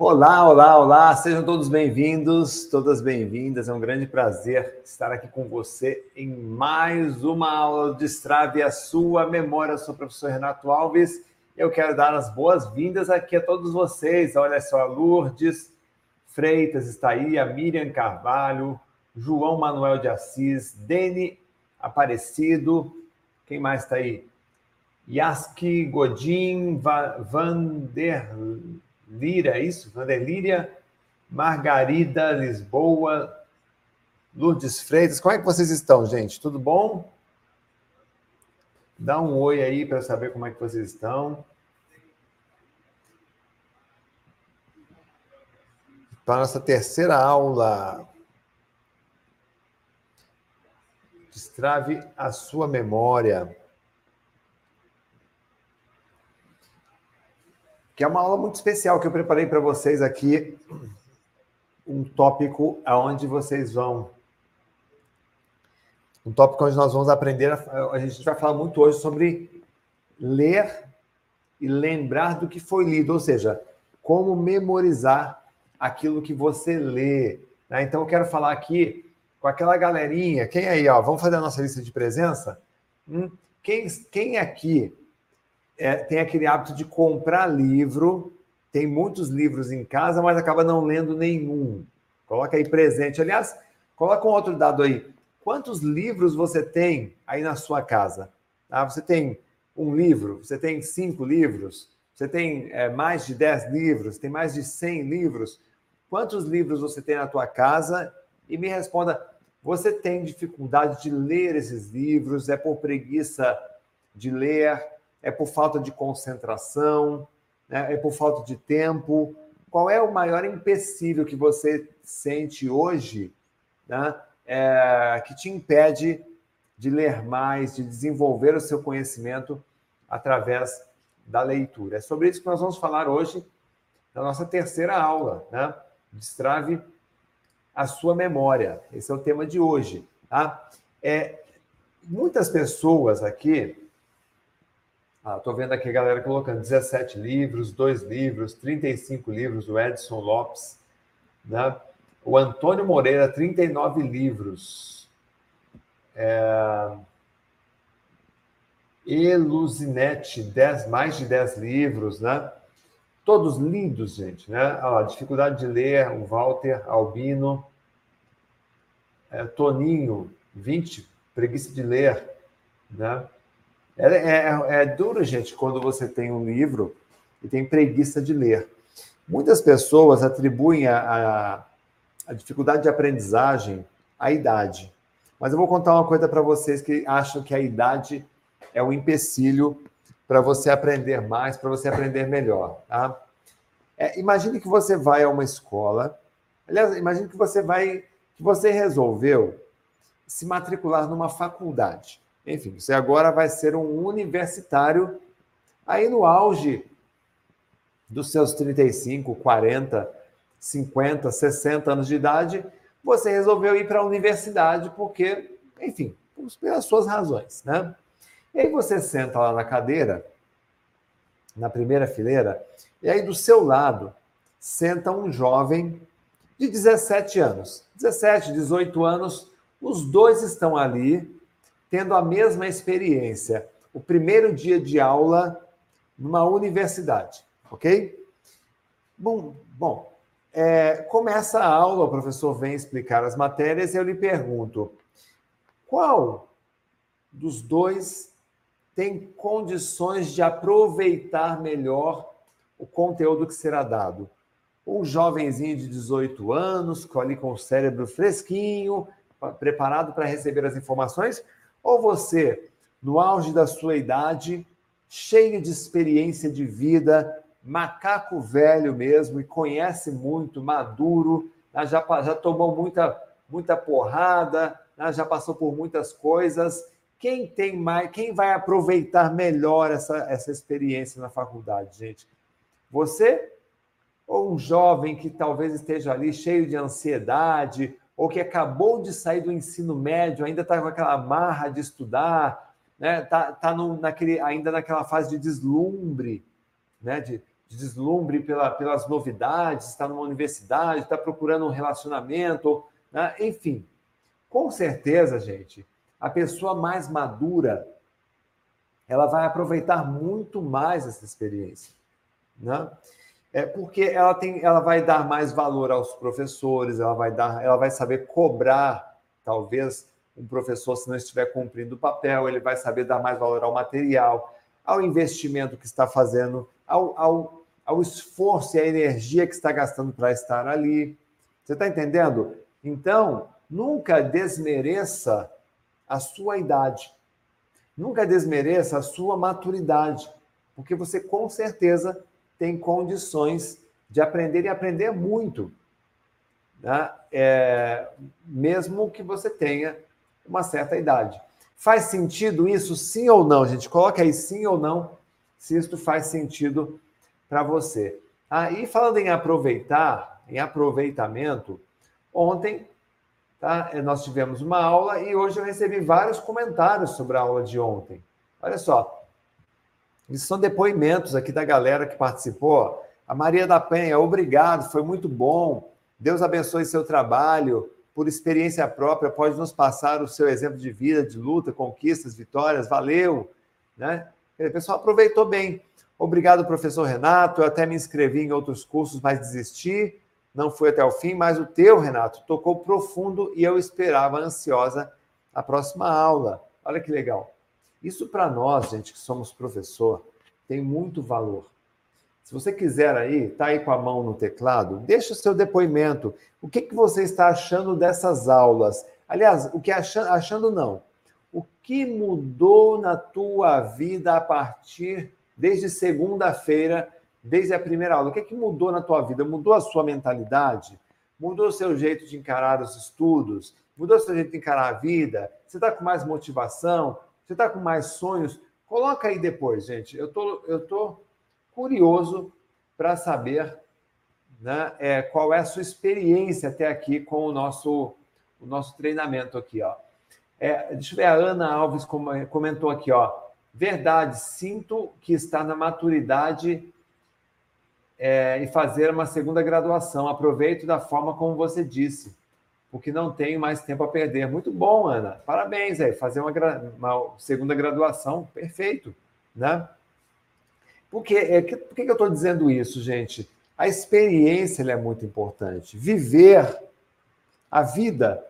Olá, olá, olá, sejam todos bem-vindos, todas bem-vindas. É um grande prazer estar aqui com você em mais uma aula de Destrave a sua memória. Eu sou o professor Renato Alves. Eu quero dar as boas-vindas aqui a todos vocês. Olha só, a Lourdes Freitas está aí, a Miriam Carvalho, João Manuel de Assis, Dene Aparecido, quem mais está aí? Yaski Godin, Vander Lira, é isso? Vanderlíria, Margarida Lisboa, Lourdes Freitas. Como é que vocês estão, gente? Tudo bom? Dá um oi aí para saber como é que vocês estão. Para a nossa terceira aula. Destrave a sua memória. Que é uma aula muito especial que eu preparei para vocês aqui, um tópico aonde vocês vão um tópico onde nós vamos aprender, a, gente vai falar muito hoje sobre ler e lembrar do que foi lido, ou seja, como memorizar aquilo que você lê. Né? Então, eu quero falar aqui com aquela galerinha. Quem aí, ó? Vamos fazer a nossa lista de presença? Hum? Quem, quem aqui é, tem aquele hábito de comprar livro, tem muitos livros em casa, mas acaba não lendo nenhum. Coloca aí presente. Aliás, coloca um outro dado aí. Quantos livros você tem aí na sua casa? Ah, você tem um livro? Você tem cinco livros? Você tem é, mais de dez livros? Tem mais de cem livros? Quantos livros você tem na tua casa? E me responda, você tem dificuldade de ler esses livros? É por preguiça de ler? É por falta de concentração, né? é por falta de tempo? Qual é o maior empecilho que você sente hoje né? é, que te impede de ler mais, de desenvolver o seu conhecimento através da leitura? É sobre isso que nós vamos falar hoje na nossa terceira aula, né? Destrave a sua memória. Esse é o tema de hoje, tá? É, muitas pessoas aqui Estou ah, vendo aqui a galera colocando 17 livros, dois livros, 35 livros, o Edson Lopes. Né? O Antônio Moreira, 39 livros. É... Eluzinete, 10, mais de 10 livros, né? Todos lindos, gente, né? Ah, dificuldade de ler, o Walter Albino. É, Toninho, 20, preguiça de ler, né? É, é, é duro, gente, quando você tem um livro e tem preguiça de ler. Muitas pessoas atribuem a, a, dificuldade de aprendizagem à idade. Mas eu vou contar uma coisa para vocês que acham que a idade é um empecilho para você aprender mais, para você aprender melhor. Tá? É, imagine que você vai a uma escola. Aliás, imagine que você vai, que você resolveu se matricular numa faculdade. Enfim, você agora vai ser um universitário aí no auge dos seus 35, 40, 50, 60 anos de idade, você resolveu ir para a universidade porque, enfim, pelas suas razões, né? E aí você senta lá na cadeira, na primeira fileira, e aí do seu lado senta um jovem de 17 anos. 17, 18 anos, os dois estão ali tendo a mesma experiência, o primeiro dia de aula numa universidade, ok? Bom, bom é, começa a aula, o professor vem explicar as matérias e eu lhe pergunto: qual dos dois tem condições de aproveitar melhor o conteúdo que será dado? Um jovenzinho de 18 anos, ali com o cérebro fresquinho, preparado para receber as informações, ou você, no auge da sua idade, cheio de experiência de vida, macaco velho mesmo e conhece muito, maduro, né, já, já tomou muita, muita porrada, né, já passou por muitas coisas. Quem tem mais, quem vai aproveitar melhor essa, essa experiência na faculdade, gente? Você ou um jovem que talvez esteja ali cheio de ansiedade, ou que acabou de sair do ensino médio, ainda está com aquela marra de estudar, né? Tá, tá naquele, ainda naquela fase de deslumbre, né? De de deslumbre pela, pelas novidades, está numa universidade, está procurando um relacionamento, né? enfim. Com certeza, gente, a pessoa mais madura ela vai aproveitar muito mais essa experiência, né? É porque ela tem, ela vai dar mais valor aos professores, ela vai dar, ela vai saber cobrar, talvez um professor se não estiver cumprindo o papel, ele vai saber dar mais valor ao material, ao investimento que está fazendo, ao, ao, ao esforço e à energia que está gastando para estar ali. Você está entendendo? Então, nunca desmereça a sua idade. Nunca desmereça a sua maturidade, porque você com certeza tem condições de aprender e aprender muito, né? É, mesmo que você tenha uma certa idade. Faz sentido isso, sim ou não, gente? Coloca aí sim ou não, se isso faz sentido para você. Ah, falando em aproveitar, em aproveitamento, ontem Tá? É, nós tivemos uma aula e hoje eu recebi vários comentários sobre a aula de ontem. Olha só, isso são depoimentos aqui da galera que participou. A Maria da Penha, obrigado, foi muito bom. Deus abençoe seu trabalho. Por experiência própria, pode nos passar o seu exemplo de vida, de luta, conquistas, vitórias. Valeu. Né? O pessoal aproveitou bem. Obrigado, professor Renato. Eu até me inscrevi em outros cursos, mas desisti não foi até o fim, mas o teu, Renato, tocou profundo e eu esperava ansiosa a próxima aula. Olha que legal. Isso para nós, gente, que somos professor, tem muito valor. Se você quiser aí, tá aí com a mão no teclado, deixa o seu depoimento. O que, que você está achando dessas aulas? Aliás, o que achando, achando não. O que mudou na tua vida a partir desde segunda-feira desde a primeira aula. O que, é que mudou na tua vida? Mudou a sua mentalidade? Mudou o seu jeito de encarar os estudos? Mudou o seu jeito de encarar a vida? Você está com mais motivação? Você está com mais sonhos? Coloca aí depois, gente. Eu tô, eu tô curioso para saber né, é, qual é a sua experiência até aqui com o nosso, o nosso treinamento aqui. Ó. É, deixa eu ver, a Ana Alves comentou aqui, ó. Verdade, sinto que está na maturidade é, e fazer uma segunda graduação. Aproveito da forma como você disse, porque não tenho mais tempo a perder. Muito bom, Ana. Parabéns aí. Fazer uma, uma segunda graduação, perfeito, né? Por, que, é, por que eu estou dizendo isso, gente? A experiência é muito importante. Viver a vida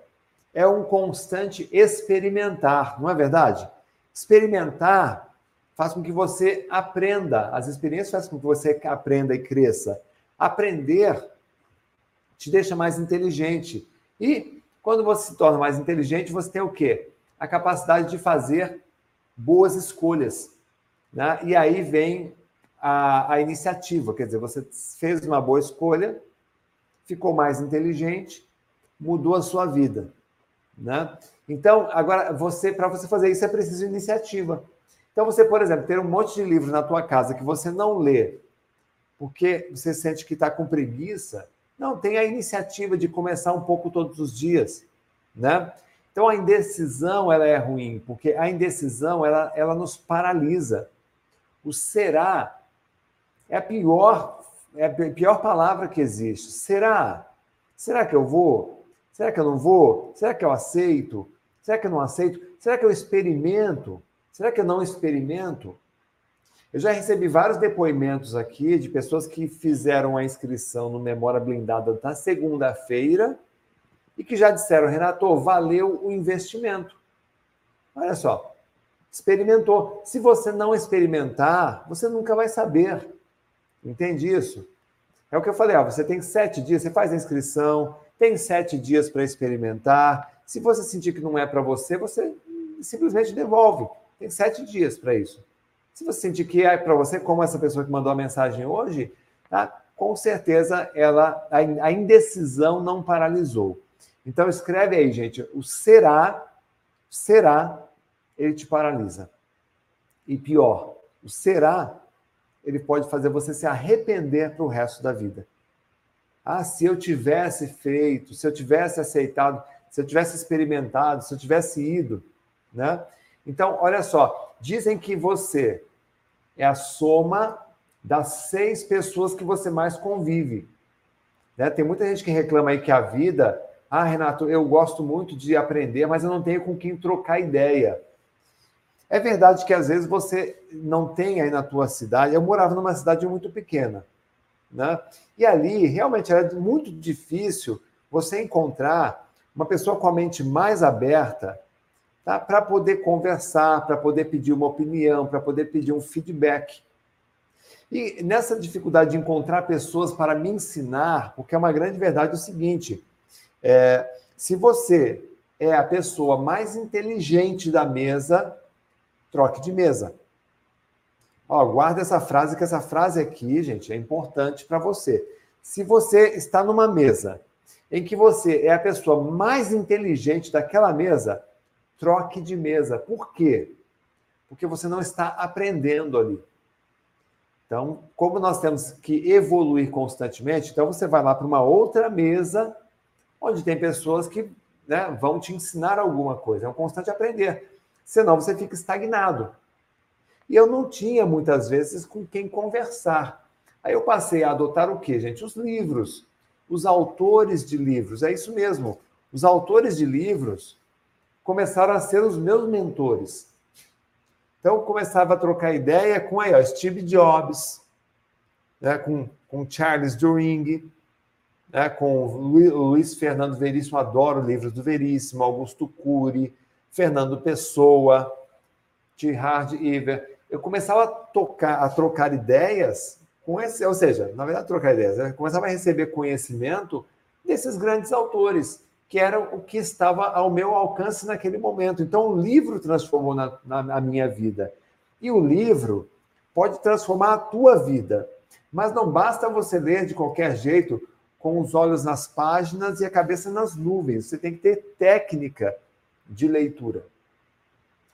é um constante experimentar, não é verdade? Experimentar faz com que você aprenda. As experiências fazem com que você aprenda e cresça. Aprender te deixa mais inteligente. E quando você se torna mais inteligente, você tem o quê? A capacidade de fazer boas escolhas. Né? E aí vem a, a iniciativa, quer dizer, você fez uma boa escolha, ficou mais inteligente, mudou a sua vida. Né? Então, agora, você para você fazer isso é preciso iniciativa. Então, você, por exemplo, ter um monte de livros na tua casa que você não lê, porque você sente que está com preguiça, não, tem a iniciativa de começar um pouco todos os dias, né? Então, a indecisão, ela é ruim, porque a indecisão, ela, ela nos paralisa. O será é a pior, é a pior palavra que existe. Será? Será que eu vou? Será que eu não vou? Será que eu aceito? Será que eu não aceito? Será que eu experimento? Será que eu não experimento? Eu já recebi vários depoimentos aqui de pessoas que fizeram a inscrição no Memória Blindada na segunda-feira e que já disseram, Renato, valeu o investimento. Olha só, experimentou. Se você não experimentar, você nunca vai saber. Entende isso? É o que eu falei, ó, você tem sete dias, você faz a inscrição, tem sete dias para experimentar. Se você sentir que não é para você, você simplesmente devolve. Tem sete dias para isso. Se você sentir que é para você, como essa pessoa que mandou a mensagem hoje, tá? com certeza ela a indecisão não paralisou. Então escreve aí, gente, o será, será, ele te paralisa. E pior, o será, ele pode fazer você se arrepender para o resto da vida. Ah, se eu tivesse feito, se eu tivesse aceitado, se eu tivesse experimentado, se eu tivesse ido, né? Então, olha só, dizem que você é a soma das seis pessoas que você mais convive. Né? Tem muita gente que reclama aí que a vida, ah, Renato, eu gosto muito de aprender, mas eu não tenho com quem trocar ideia. É verdade que às vezes você não tem aí na tua cidade. Eu morava numa cidade muito pequena, né? E ali realmente era muito difícil você encontrar uma pessoa com a mente mais aberta tá? para poder conversar, para poder pedir uma opinião, para poder pedir um feedback. E nessa dificuldade de encontrar pessoas para me ensinar, porque é uma grande verdade o seguinte: é, se você é a pessoa mais inteligente da mesa, troque de mesa. Ó, guarda essa frase, que essa frase aqui, gente, é importante para você. Se você está numa mesa em que você é a pessoa mais inteligente daquela mesa, troque de mesa. Por quê? Porque você não está aprendendo ali. Então, como nós temos que evoluir constantemente, então você vai lá para uma outra mesa onde tem pessoas que né, vão te ensinar alguma coisa. É um constante aprender. Senão você fica estagnado. E eu não tinha muitas vezes com quem conversar. Aí eu passei a adotar o quê, gente? Os livros, os autores de livros. É isso mesmo. Os autores de livros começaram a ser os meus mentores. Então, eu começava a trocar ideia com aí, ó, Steve Jobs, né, com, com Charles During, né, com Luiz, Fernando Veríssimo, adoro livros do Veríssimo, Augusto Cury, Fernando Pessoa, Gerhard Iver. Eu começava a tocar, a trocar ideias com esse, ou seja, na verdade, trocar ideias, eu começava a receber conhecimento desses grandes autores que era o que estava ao meu alcance naquele momento. Então, o livro transformou na, na, minha vida. E o livro pode transformar a tua vida. Mas não basta você ler de qualquer jeito, com os olhos nas páginas e a cabeça nas nuvens. Você tem que ter técnica de leitura.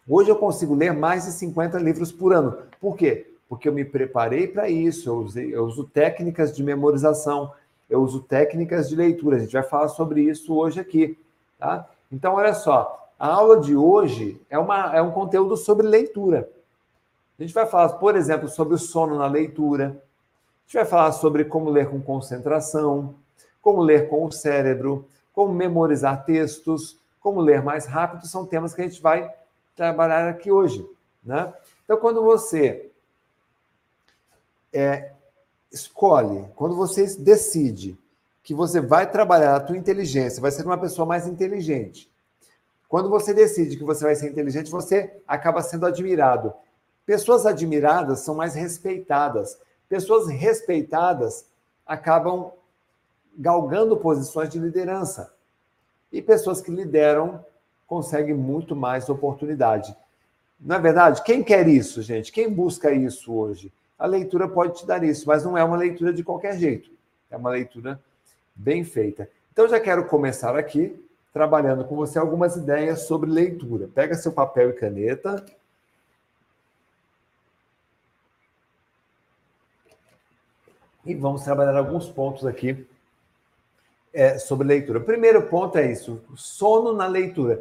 Hoje eu consigo ler mais de 50 livros por ano. Por quê? Porque eu me preparei para isso, eu, usei, eu uso técnicas de memorização, eu uso técnicas de leitura. A gente vai falar sobre isso hoje aqui, tá? Então, olha só, a aula de hoje é, uma, é um conteúdo sobre leitura. A gente vai falar, por exemplo, sobre o sono na leitura. A gente vai falar sobre como ler com concentração, como ler com o cérebro, como memorizar textos, como ler mais rápido. São temas que a gente vai trabalhar aqui hoje, né? Então, quando você é, escolhe, quando você decide que você vai trabalhar a tua inteligência, vai ser uma pessoa mais inteligente. Quando você decide que você vai ser inteligente, você acaba sendo admirado. Pessoas admiradas são mais respeitadas. Pessoas respeitadas acabam galgando posições de liderança. E pessoas que lideram conseguem muito mais oportunidade. Na é verdade, quem quer isso, gente? Quem busca isso hoje? A leitura pode te dar isso, mas não é uma leitura de qualquer jeito. É uma leitura bem feita. Então, já quero começar aqui trabalhando com você algumas ideias sobre leitura. Pega seu papel e caneta. E vamos trabalhar alguns pontos aqui é, sobre leitura. O primeiro ponto é isso: sono na leitura.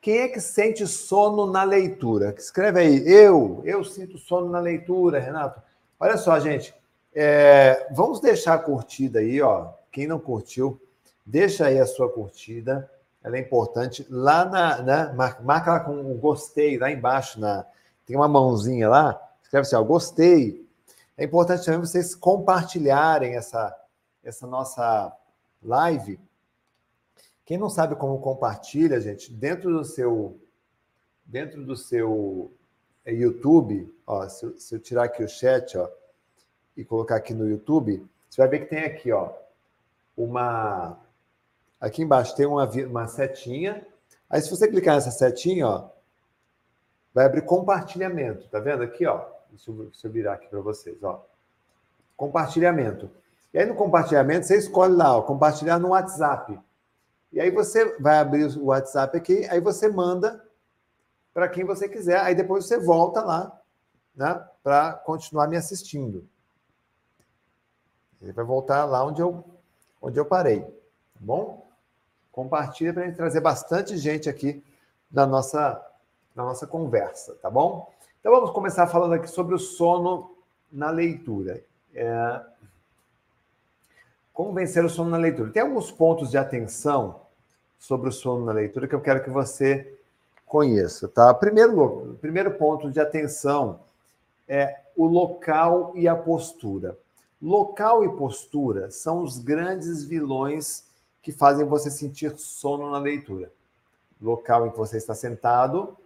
Quem é que sente sono na leitura? Escreve aí, eu, eu sinto sono na leitura, Renato. Olha só, gente. É, vamos deixar a curtida aí, ó. Quem não curtiu, deixa aí a sua curtida. Ela é importante. Lá na. Né, marca lá com um gostei, lá embaixo. Na, tem uma mãozinha lá. Escreve assim, ó, gostei. É importante também vocês compartilharem essa, essa nossa live. Quem não sabe como compartilha, gente, dentro do seu dentro do seu YouTube, ó, se, eu, se eu tirar aqui o chat, ó, e colocar aqui no YouTube, você vai ver que tem aqui, ó, uma aqui embaixo tem uma, uma setinha. Aí se você clicar nessa setinha, ó, vai abrir compartilhamento, tá vendo aqui, ó? Deixa eu, deixa eu virar aqui para vocês, ó. Compartilhamento. E aí no compartilhamento você escolhe lá, ó, compartilhar no WhatsApp. E aí você vai abrir o WhatsApp aqui, aí você manda para quem você quiser. Aí depois você volta lá, né, para continuar me assistindo. Ele vai voltar lá onde eu, onde eu parei, tá bom? Compartilha para a gente trazer bastante gente aqui na nossa, na nossa conversa, tá bom? Então vamos começar falando aqui sobre o sono na leitura. É... Como vencer o sono na leitura? Tem alguns pontos de atenção sobre o sono na leitura que eu quero que você conheça, tá? Primeiro, primeiro ponto de atenção é o local e a postura. Local e postura são os grandes vilões que fazem você sentir sono na leitura. Local em que você está sentado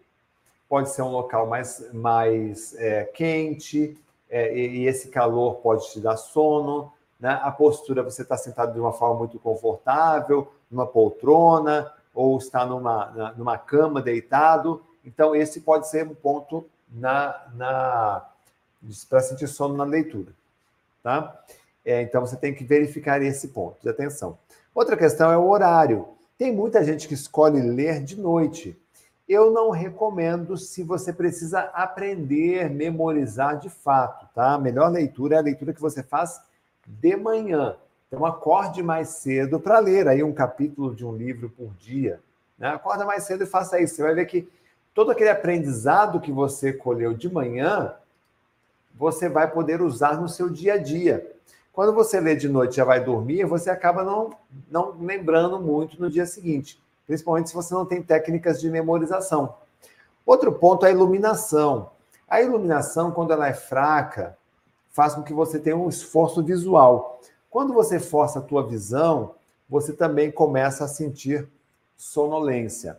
pode ser um local mais, mais é, quente, é, e, esse calor pode te dar sono. Né? A postura, você está sentado de uma forma muito confortável, numa poltrona, ou está numa, numa cama deitado. Então, esse pode ser um ponto na, na para sentir sono na leitura. Tá? É, então, você tem que verificar esse ponto de atenção. Outra questão é o horário. Tem muita gente que escolhe ler de noite. Eu não recomendo se você precisa aprender, memorizar de fato, tá? A melhor leitura é a leitura que você faz de manhã. Então, acorde mais cedo para ler aí um capítulo de um livro por dia. Né? Acorda mais cedo e faça isso. Você vai ver que todo aquele aprendizado que você colheu de manhã, você vai poder usar no seu dia a dia. Quando você lê de noite e já vai dormir, você acaba não, não lembrando muito no dia seguinte, principalmente se você não tem técnicas de memorização. Outro ponto é a iluminação. A iluminação, quando ela é fraca, faz com que você tenha um esforço visual. Quando você força a tua visão, você também começa a sentir sonolência.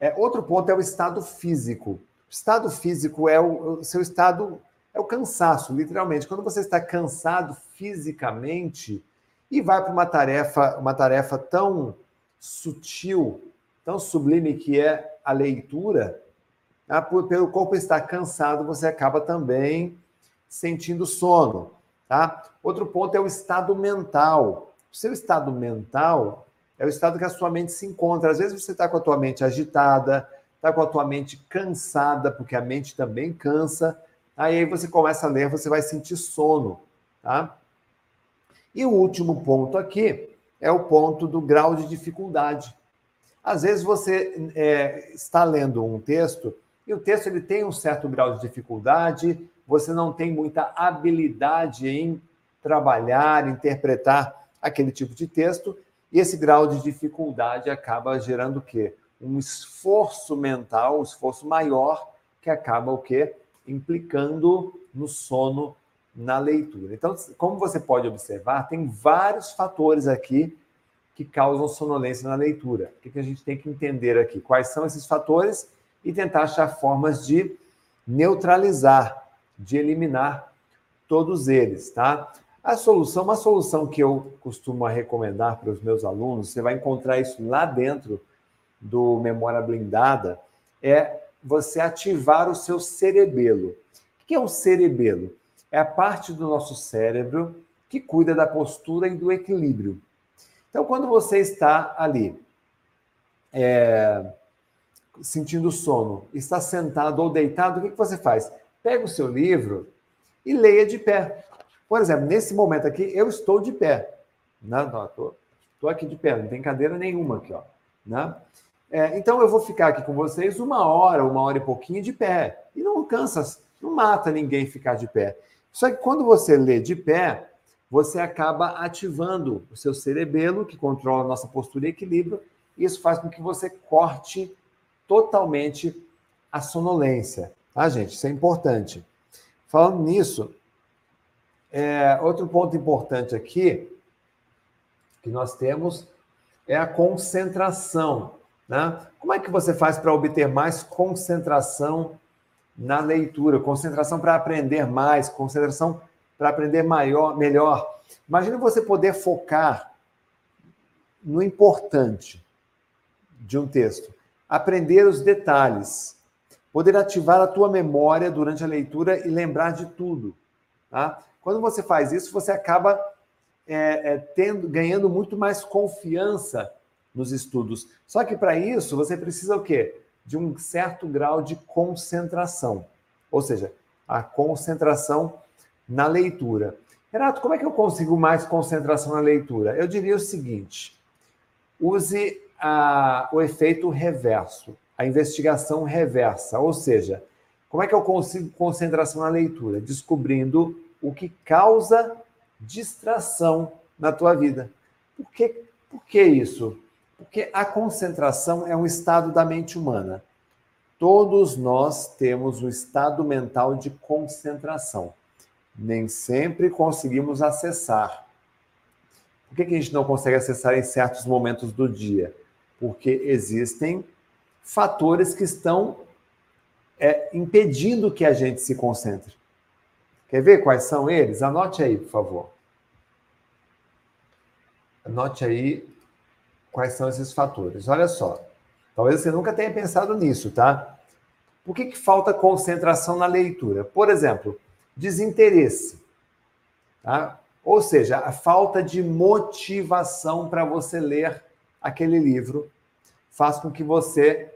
É, outro ponto é o estado físico. O estado físico é o, o seu estado é o cansaço, literalmente. Quando você está cansado fisicamente e vai para uma tarefa, uma tarefa tão sutil, tão sublime que é a leitura, tá? pelo corpo estar cansado, você acaba também sentindo sono. Tá? Outro ponto é o estado mental. O seu estado mental é o estado que a sua mente se encontra. Às vezes você está com a tua mente agitada, está com a tua mente cansada, porque a mente também cansa, Aí você começa a ler, você vai sentir sono, tá? E o último ponto aqui é o ponto do grau de dificuldade. Às vezes você é, está lendo um texto e o texto ele tem um certo grau de dificuldade, você não tem muita habilidade em trabalhar, interpretar aquele tipo de texto, e esse grau de dificuldade acaba gerando o quê? Um esforço mental, um esforço maior, que acaba o quê? implicando no sono na leitura. Então, como você pode observar, tem vários fatores aqui que causam sonolência na leitura. O que a gente tem que entender aqui? Quais são esses fatores e tentar achar formas de neutralizar, de eliminar todos eles, tá? A solução, uma solução que eu costumo recomendar para os meus alunos, você vai encontrar isso lá dentro do Memória Blindada, é você ativar o seu cerebelo. O que é um cerebelo? É a parte do nosso cérebro que cuida da postura e do equilíbrio. Então, quando você está ali, é, sentindo sono, está sentado ou deitado, o que, que você faz? Pega o seu livro e leia de pé. Por exemplo, nesse momento aqui, eu estou de pé. Né? Estou aqui de pé, não tem cadeira nenhuma aqui. Ó, né? É, então eu vou ficar aqui com vocês uma hora, uma hora e pouquinho de pé. E não cansa, não mata ninguém ficar de pé. Só que quando você lê de pé, você acaba ativando o seu cerebelo, que controla a nossa postura e equilíbrio, e isso faz com que você corte totalmente a sonolência. Tá, gente? Isso é importante. Falando nisso, é, outro ponto importante aqui que nós temos é a concentração. Né? Como é que você faz para obter mais concentração na leitura? Concentração para aprender mais, concentração para aprender maior, melhor. Imagina você poder focar no importante de um texto, aprender os detalhes, poder ativar a tua memória durante a leitura e lembrar de tudo. Tá? Quando você faz isso, você acaba é, é, tendo, ganhando muito mais confiança nos estudos. Só que para isso você precisa o quê? De um certo grau de concentração. Ou seja, a concentração na leitura. Renato, como é que eu consigo mais concentração na leitura? Eu diria o seguinte: use a, o efeito reverso, a investigação reversa. Ou seja, como é que eu consigo concentração na leitura? Descobrindo o que causa distração na tua vida. Por que, por que isso? Porque a concentração é um estado da mente humana. Todos nós temos um estado mental de concentração. Nem sempre conseguimos acessar. Por que, que a gente não consegue acessar em certos momentos do dia? Porque existem fatores que estão é, impedindo que a gente se concentre. Quer ver quais são eles? Anote aí, por favor. Anote aí quais são esses fatores. Olha só. Talvez você nunca tenha pensado nisso, tá? Por que, que falta concentração na leitura? Por exemplo, desinteresse. Tá? Ou seja, a falta de motivação para você ler aquele livro faz com que você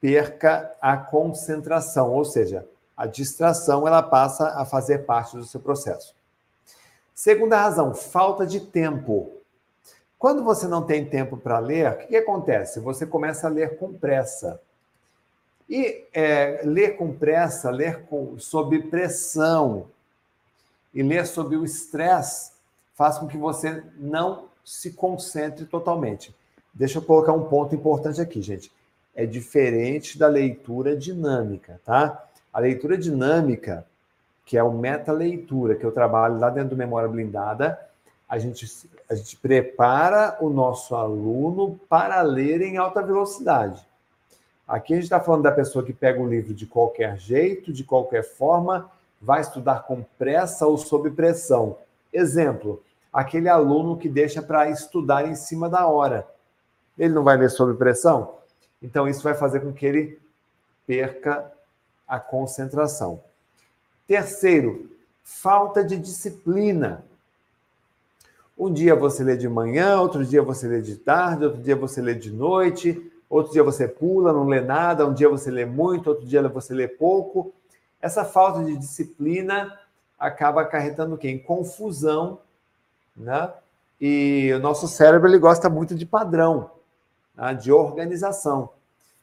perca a concentração, ou seja, a distração ela passa a fazer parte do seu processo. Segunda razão, falta de tempo. Quando você não tem tempo para ler, o que, que, acontece? Você começa a ler com pressa. E é, ler com pressa, ler com, sob pressão e ler sob o estresse faz com que você não se concentre totalmente. Deixa eu colocar um ponto importante aqui, gente é diferente da leitura dinâmica, tá? A leitura dinâmica, que é o meta-leitura, que eu trabalho lá dentro do Memória Blindada, a gente, a gente prepara o nosso aluno para ler em alta velocidade. Aqui a gente está falando da pessoa que pega o livro de qualquer jeito, de qualquer forma, vai estudar com pressa ou sob pressão. Exemplo, aquele aluno que deixa para estudar em cima da hora. Ele não vai ler sob pressão? Então, isso vai fazer com que ele perca a concentração. Terceiro, falta de disciplina. Um dia você lê de manhã, outro dia você lê de tarde, outro dia você lê de noite, outro dia você pula, não lê nada, um dia você lê muito, outro dia você lê pouco. Essa falta de disciplina acaba acarretando o quê? Em confusão, né? E o nosso cérebro ele gosta muito de padrão? De organização.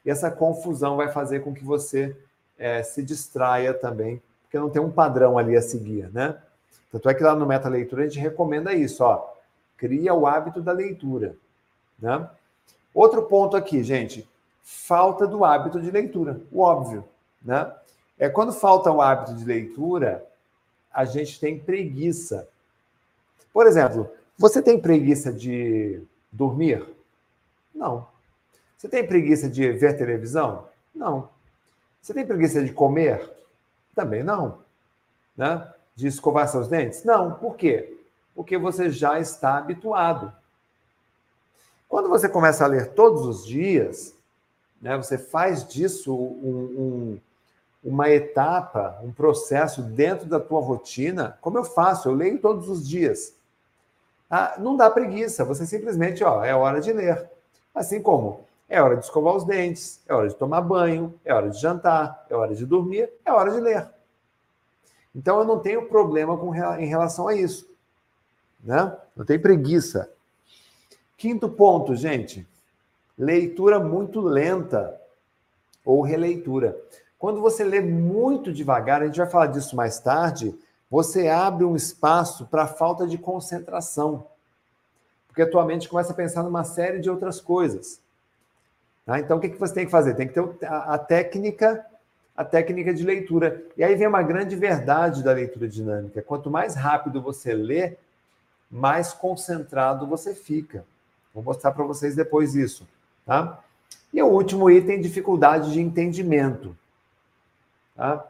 E essa confusão vai fazer com que você é, se distraia também, porque não tem um padrão ali a seguir, né? Tanto é que lá no Meta Leitura a gente recomenda isso, ó. Cria o hábito da leitura, né? Outro ponto aqui, gente, falta do hábito de leitura, o óbvio, né? É quando falta o hábito de leitura, a gente tem preguiça. Por exemplo, você tem preguiça de dormir? Não. Você tem preguiça de ver televisão? Não. Você tem preguiça de comer? Também não. Né? De escovar seus dentes? Não. Por quê? Porque você já está habituado. Quando você começa a ler todos os dias, né, você faz disso um, um, uma etapa, um processo dentro da tua rotina, como eu faço, eu leio todos os dias. Ah, não dá preguiça, você simplesmente, ó, é hora de ler. Assim como é hora de escovar os dentes, é hora de tomar banho, é hora de jantar, é hora de dormir, é hora de ler. Então eu não tenho problema com, em relação a isso. Né? Não tem preguiça. Quinto ponto, gente. Leitura muito lenta ou releitura. Quando você lê muito devagar, a gente vai falar disso mais tarde, você abre um espaço para falta de concentração porque a tua mente começa a pensar numa série de outras coisas. Tá? Então, o que, que você tem que fazer? Tem que ter a, a técnica a técnica de leitura. E aí vem uma grande verdade da leitura dinâmica. Quanto mais rápido você lê, mais concentrado você fica. Vou mostrar para vocês depois isso. Tá? E o último item, dificuldade de entendimento. Tá?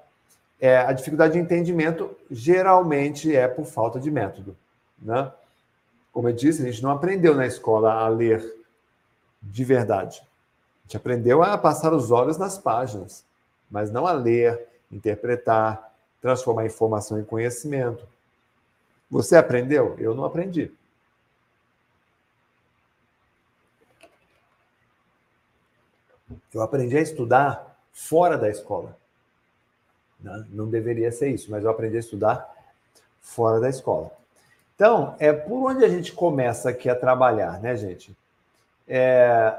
É, a dificuldade de entendimento geralmente é por falta de método. Né? Como eu disse, a gente não aprendeu na escola a ler de verdade. A gente aprendeu a passar os olhos nas páginas, mas não a ler, interpretar, transformar informação em conhecimento. Você aprendeu? Eu não aprendi. Eu aprendi a estudar fora da escola. Não deveria ser isso, mas eu aprendi a estudar fora da escola. Então, é por onde a gente começa aqui a trabalhar, né, gente? É,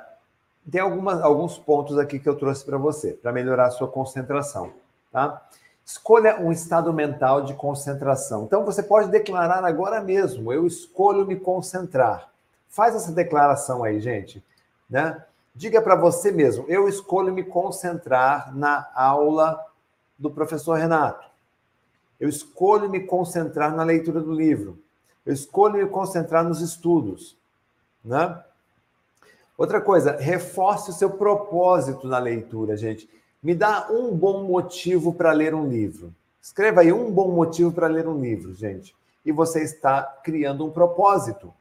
tem algumas, alguns pontos aqui que eu trouxe para você, para melhorar a sua concentração, tá? Escolha um estado mental de concentração. Então você pode declarar agora mesmo: eu escolho me concentrar. Faz essa declaração aí, gente, né? Diga para você mesmo: eu escolho me concentrar na aula do professor Renato. Eu escolho me concentrar na leitura do livro. Eu escolho me concentrar nos estudos, né? Outra coisa, reforce o seu propósito na leitura, gente. Me dá um bom motivo para ler um livro. Escreva aí um bom motivo para ler um livro, gente. E você está criando um propósito.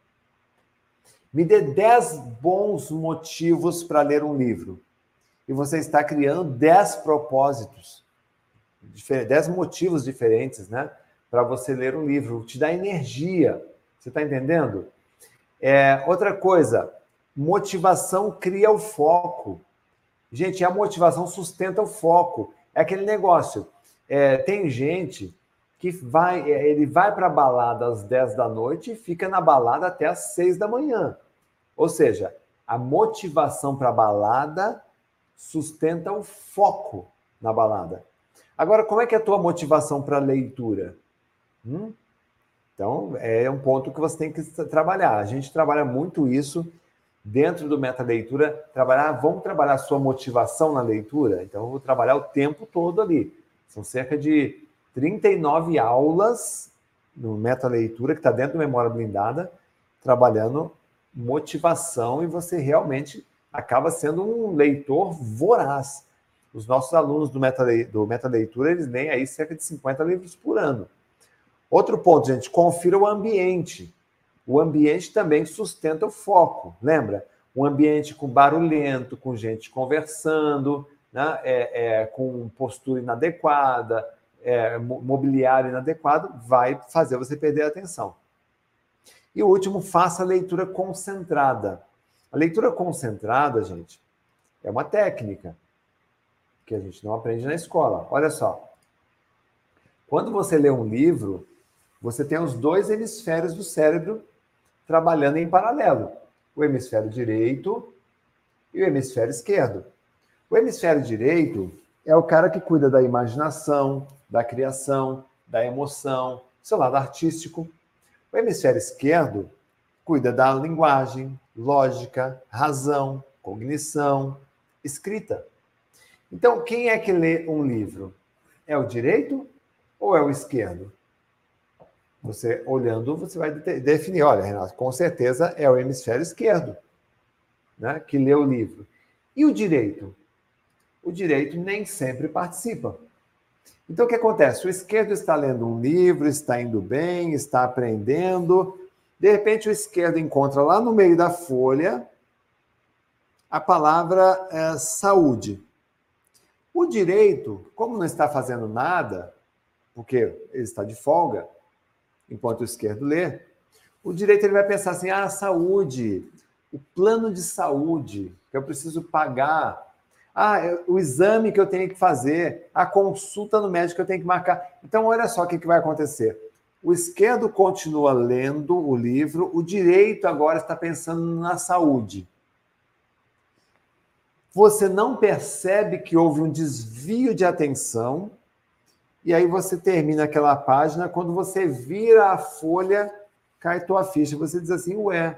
Me dê 10 bons motivos para ler um livro. E você está criando 10 propósitos. 10 motivos diferentes, né? Para você ler um livro. Te dá energia. Você está entendendo? É, outra coisa, motivação cria o foco. Gente, a motivação sustenta o foco. É aquele negócio. É, tem gente que vai, é, ele vai para a balada às 10 da noite e fica na balada até às 6 da manhã. Ou seja, a motivação para a balada sustenta o foco na balada. Agora, como é que é a tua motivação para a leitura? Hum? Então, é um ponto que você tem que trabalhar. A gente trabalha muito isso dentro do meta leitura, trabalhar, vamos trabalhar a sua motivação na leitura? Então, eu vou trabalhar o tempo todo ali. São cerca de 39 aulas no meta leitura, que está dentro da memória blindada, trabalhando motivação e você realmente acaba sendo um leitor voraz. Os nossos alunos do meta, do meta leitura, eles leem aí cerca de 50 livros por ano. Outro ponto, gente, confira o ambiente. O ambiente também sustenta o foco, lembra? Um ambiente com barulhento, com gente conversando, né? é, é, com postura inadequada, é, mobiliário inadequado, vai fazer você perder a atenção. E o último, faça a leitura concentrada. A leitura concentrada, gente, é uma técnica que a gente não aprende na escola. Olha só. Quando você lê um livro, você tem os dois hemisférios do cérebro trabalhando em paralelo: o hemisfério direito e o hemisfério esquerdo. O hemisfério direito é o cara que cuida da imaginação, da criação, da emoção, seu lado artístico. O hemisfério esquerdo cuida da linguagem, lógica, razão, cognição, escrita. Então, quem é que lê um livro? É o direito ou é o esquerdo? Você olhando, você vai definir, olha, Renato, com certeza é o hemisfério esquerdo, né, que lê o livro. E o direito? O direito nem sempre participa. Então, o que acontece? O esquerdo está lendo um livro, está indo bem, está aprendendo. De repente, o esquerdo encontra lá no meio da folha a palavra é, saúde. O direito, como não está fazendo nada, porque ele está de folga, enquanto o esquerdo lê, o direito ele vai pensar assim: ah, saúde, o plano de saúde que eu preciso pagar, ah, o exame que eu tenho que fazer, a consulta no médico que eu tenho que marcar. Então, olha só o que, que vai acontecer. O esquerdo continua lendo o livro, o direito agora está pensando na saúde. Você não percebe que houve um desvio de atenção e aí você termina aquela página, quando você vira a folha, cai tua ficha. Você diz assim, ué,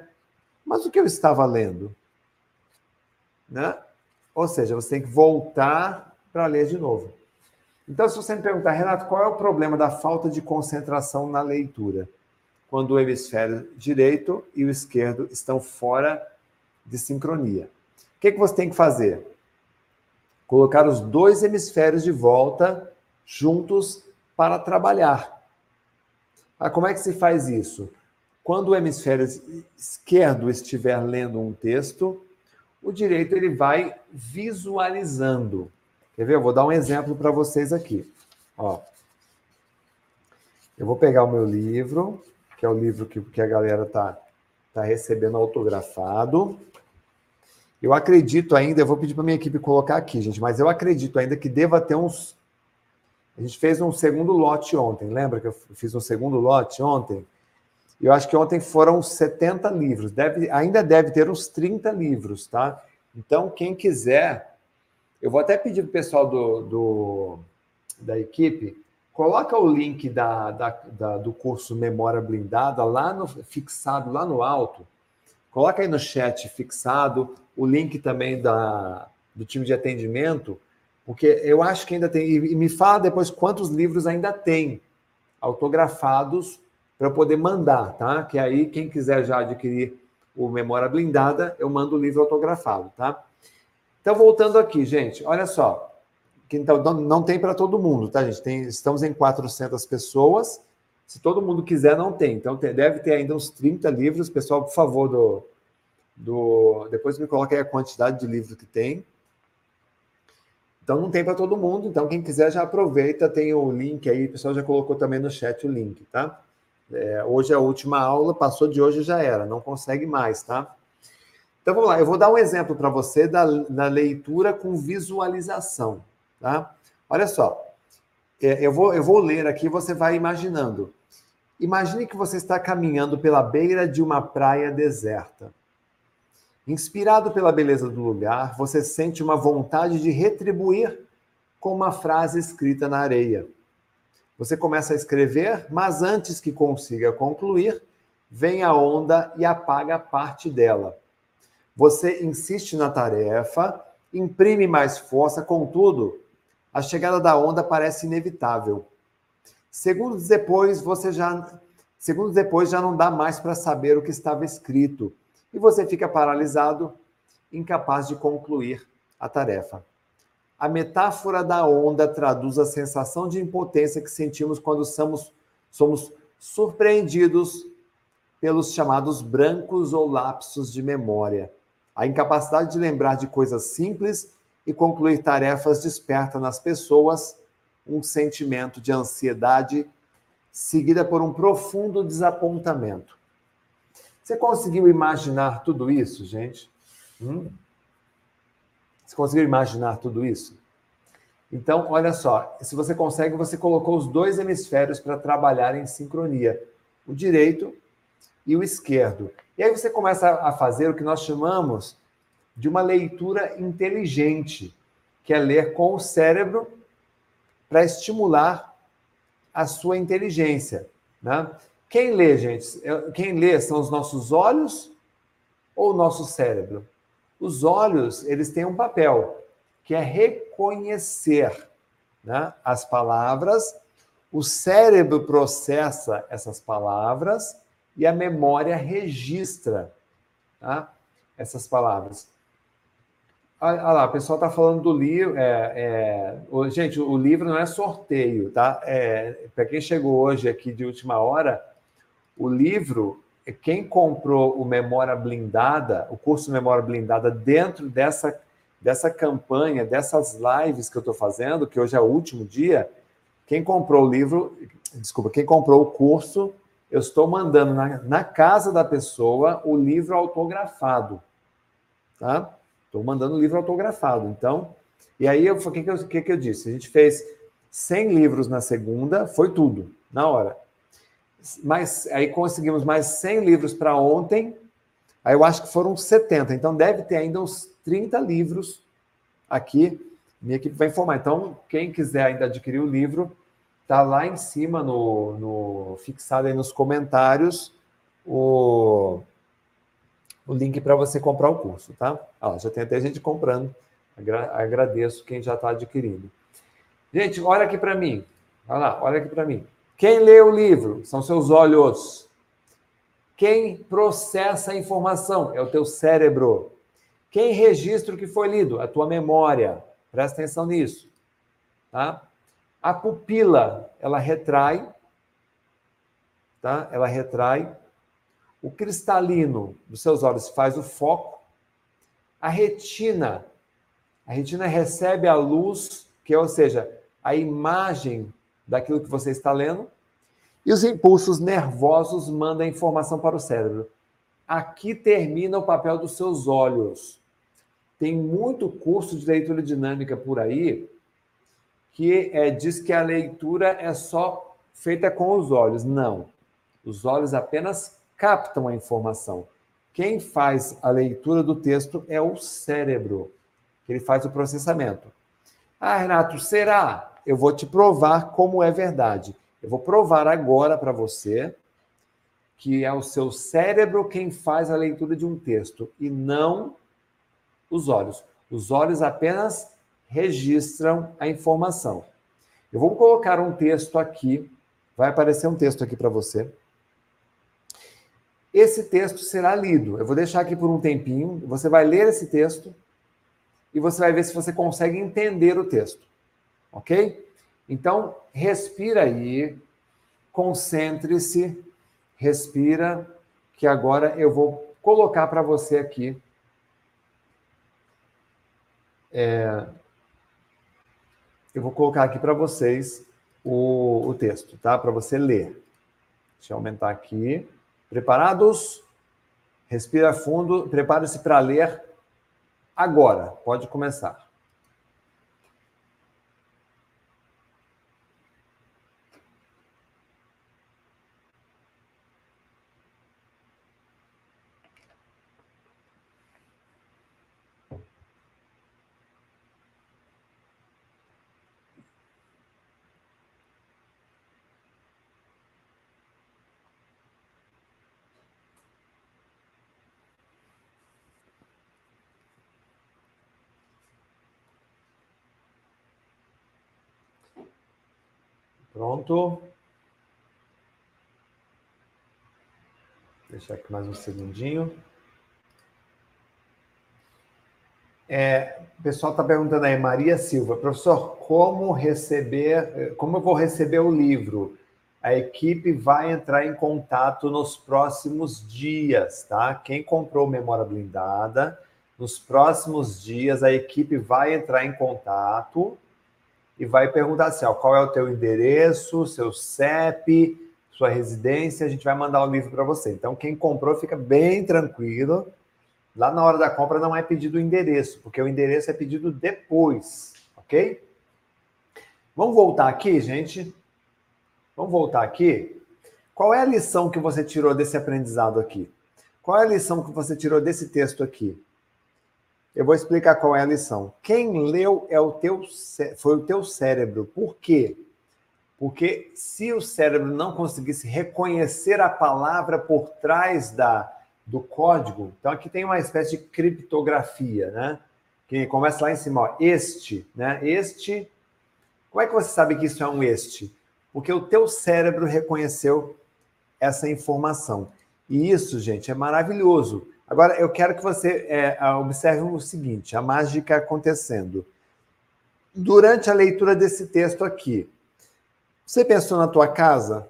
mas o que eu estava lendo? Né? Ou seja, você tem que voltar para ler de novo. Então, se você me perguntar, Renato, qual é o problema da falta de concentração na leitura? Quando o hemisfério direito e o esquerdo estão fora de sincronia. O que, que você tem que fazer? Colocar os dois hemisférios de volta juntos para trabalhar. Ah, como é que se faz isso? Quando o hemisfério esquerdo estiver lendo um texto, o direito ele vai visualizando. Quer ver? Eu vou dar um exemplo para vocês aqui. Ó, eu vou pegar o meu livro, que é o livro que, que a galera está tá recebendo autografado. Eu acredito ainda, eu vou pedir para minha equipe colocar aqui, gente, mas eu acredito ainda que deva ter uns a gente fez um segundo lote ontem, lembra que eu fiz um segundo lote ontem? Eu acho que ontem foram 70 livros, deve, ainda deve ter uns 30 livros, tá? Então, quem quiser, eu vou até pedir para o pessoal do, do, da equipe, coloca o link da, da, da, do curso Memória Blindada lá no fixado lá no alto. Coloca aí no chat fixado o link também da, do time de atendimento, porque eu acho que ainda tem. E me fala depois quantos livros ainda tem autografados para eu poder mandar, tá? Que aí, quem quiser já adquirir o Memória Blindada, eu mando o livro autografado, tá? Então, voltando aqui, gente, olha só. Que, então, não tem para todo mundo, tá, gente? Tem, estamos em 400 pessoas. Se todo mundo quiser, não tem. Então, tem, deve ter ainda uns 30 livros. Pessoal, por favor, do, do, depois me coloque aí a quantidade de livros que tem. Então, não tem para todo mundo. Então, quem quiser já aproveita, tem o link aí. O pessoal já colocou também no chat o link, tá? É, hoje é a última aula, passou de hoje já era, não consegue mais, tá? Então vamos lá, eu vou dar um exemplo para você da, da leitura com visualização, tá? Olha só, é, eu, vou, eu vou ler aqui, você vai imaginando. Imagine que você está caminhando pela beira de uma praia deserta. Inspirado pela beleza do lugar, você sente uma vontade de retribuir com uma frase escrita na areia. Você começa a escrever, mas antes que consiga concluir, vem a onda e apaga parte dela. Você insiste na tarefa, imprime mais força, contudo, a chegada da onda parece inevitável. Segundos depois, você já segundos depois já não dá mais para saber o que estava escrito e você fica paralisado, incapaz de concluir a tarefa. A metáfora da onda traduz a sensação de impotência que sentimos quando somos, somos surpreendidos pelos chamados brancos ou lapsos de memória. A incapacidade de lembrar de coisas simples e concluir tarefas desperta nas pessoas um sentimento de ansiedade seguida por um profundo desapontamento. Você conseguiu imaginar tudo isso, gente? Hum? Você conseguiu imaginar tudo isso? Então, olha só, se você consegue, você colocou os dois hemisférios para trabalhar em sincronia, o direito e o esquerdo. E aí você começa a fazer o que nós chamamos de uma leitura inteligente, que é ler com o cérebro para estimular a sua inteligência. Né? Quem lê, gente? Quem lê são os nossos olhos ou o nosso cérebro? Os olhos, eles têm um papel, que é reconhecer né, as palavras, o cérebro processa essas palavras e a memória registra tá, essas palavras. Olha lá, o pessoal está falando do livro. É, é, gente, o livro não é sorteio, tá? É, Para quem chegou hoje aqui de última hora, o livro quem comprou o Memória Blindada, o curso Memória Blindada, dentro dessa, dessa campanha, dessas lives que eu estou fazendo, que hoje é o último dia, quem comprou o livro, desculpa, quem comprou o curso, eu estou mandando na, na casa da pessoa o livro autografado. Tá? Estou mandando o livro autografado. Então, e aí o que, que, que, que eu disse? A gente fez 100 livros na segunda, foi tudo, na hora mas aí conseguimos mais 100 livros para ontem. Aí eu acho que foram 70. Então deve ter ainda uns 30 livros aqui. Minha equipe vai informar. Então, quem quiser ainda adquirir o livro, tá lá em cima no, no fixado aí nos comentários o, o link para você comprar o curso, tá? Ah, já tem até gente comprando. Agra agradeço quem já está adquirindo. Gente, olha aqui para mim. Olha lá, olha aqui para mim. Quem lê o livro são seus olhos. Quem processa a informação é o teu cérebro. Quem registra o que foi lido? A tua memória. Presta atenção nisso. Tá? A pupila, ela retrai, tá? Ela retrai. O cristalino dos seus olhos faz o foco. A retina, a retina recebe a luz, que é, ou seja, a imagem daquilo que você está lendo, e os impulsos nervosos mandam a informação para o cérebro. Aqui termina o papel dos seus olhos. Tem muito curso de leitura dinâmica por aí que é, diz que a leitura é só feita com os olhos. Não. Os olhos apenas captam a informação. Quem faz a leitura do texto é o cérebro, que ele faz o processamento. Ah, Renato, será? Eu vou te provar como é verdade. Eu vou provar agora para você que é o seu cérebro quem faz a leitura de um texto e não os olhos. Os olhos apenas registram a informação. Eu vou colocar um texto aqui, vai aparecer um texto aqui para você. Esse texto será lido. Eu vou deixar aqui por um tempinho, você vai ler esse texto e você vai ver se você consegue entender o texto. Ok? Então, respira aí, concentre-se, respira, que agora eu vou colocar para você aqui. É, eu vou colocar aqui para vocês o, o texto, tá? Para você ler. Deixa eu aumentar aqui. Preparados? Respira fundo, prepare-se para ler agora. Pode começar. Pronto. Deixar aqui mais um segundinho. É, o pessoal está perguntando aí, Maria Silva, professor, como receber, como eu vou receber o livro? A equipe vai entrar em contato nos próximos dias, tá? Quem comprou memória blindada, nos próximos dias a equipe vai entrar em contato e vai perguntar assim: ó, qual é o teu endereço, seu CEP, sua residência, a gente vai mandar o livro para você. Então, quem comprou fica bem tranquilo. Lá na hora da compra não é pedido o endereço, porque o endereço é pedido depois, ok? Vamos voltar aqui, gente. Vamos voltar aqui. Qual é a lição que você tirou desse aprendizado aqui? Qual é a lição que você tirou desse texto aqui? Eu vou explicar qual é a lição. Quem leu é o teu, foi o teu cérebro. Por quê? Porque se o cérebro não conseguisse reconhecer a palavra por trás da, do código, então aqui tem uma espécie de criptografia, né? Que começa lá em cima, ó, este, né? Este. Como é que você sabe que isso é um este? Porque o teu cérebro reconheceu essa informação. E isso, gente, é maravilhoso. Agora, eu quero que você é, observe o seguinte: a mágica acontecendo. Durante a leitura desse texto aqui, você pensou na tua casa?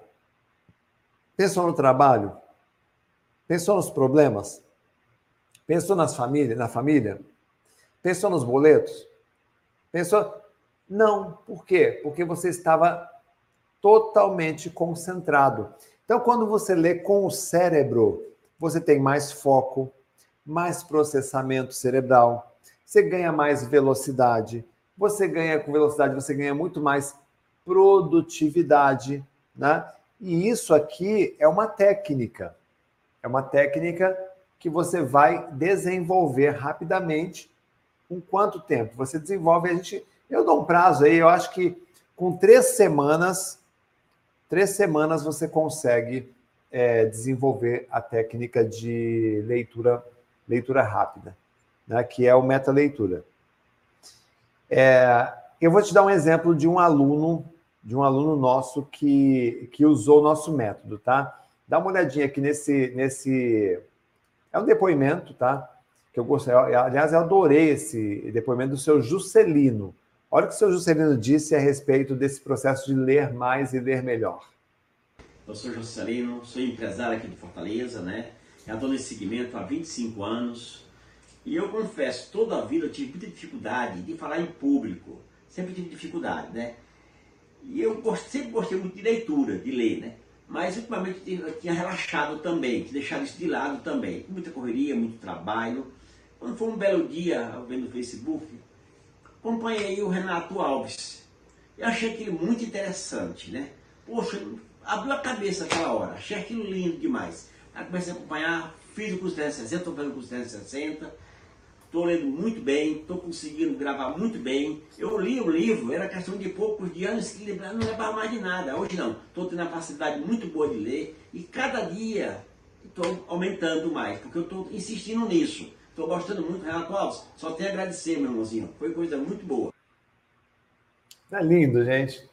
Pensou no trabalho? Pensou nos problemas? Pensou nas famílias, na família? Pensou nos boletos? Pensou? Não. Por quê? Porque você estava totalmente concentrado. Então, quando você lê com o cérebro, você tem mais foco, mais processamento cerebral, você ganha mais velocidade, você ganha com velocidade, você ganha muito mais produtividade, né? E isso aqui é uma técnica. É uma técnica que você vai desenvolver rapidamente. Com quanto tempo? Você desenvolve, a gente. Eu dou um prazo aí, eu acho que com três semanas, três semanas você consegue é, desenvolver a técnica de leitura, leitura rápida, né, que é o meta-leitura. É, eu vou te dar um exemplo de um aluno, de um aluno nosso que, que usou o nosso método, tá? Dá uma olhadinha aqui nesse, nesse. É um depoimento, tá? Que eu gostei. Aliás, eu adorei esse depoimento do seu Juscelino. Olha o que o seu Juscelino disse a respeito desse processo de ler mais e ler melhor. Eu sou Juscelino, sou empresário aqui de Fortaleza, né? Já estou nesse segmento há 25 anos. E eu confesso, toda a vida eu tive muita dificuldade de falar em público. Sempre tive dificuldade, né? E eu sempre gostei muito de leitura, de ler, né? Mas ultimamente eu tinha relaxado também, tinha deixado isso de lado também. Muita correria, muito trabalho. Quando foi um belo dia, vendo no Facebook, acompanhei o Renato Alves. Eu achei aquele muito interessante, né? Poxa, abriu a cabeça naquela hora, achei aquilo lindo demais. Aí comecei a acompanhar, fiz o curso 360, estou fazendo o curso 360. estou lendo muito bem, estou conseguindo gravar muito bem. Eu li o livro, era questão de poucos dias que não lembrava mais de nada. Hoje não, estou tendo uma facilidade muito boa de ler e cada dia estou aumentando mais, porque eu estou insistindo nisso. Estou gostando muito, Renato Alves. Só tenho a agradecer, meu irmãozinho. Foi coisa muito boa. É lindo, gente.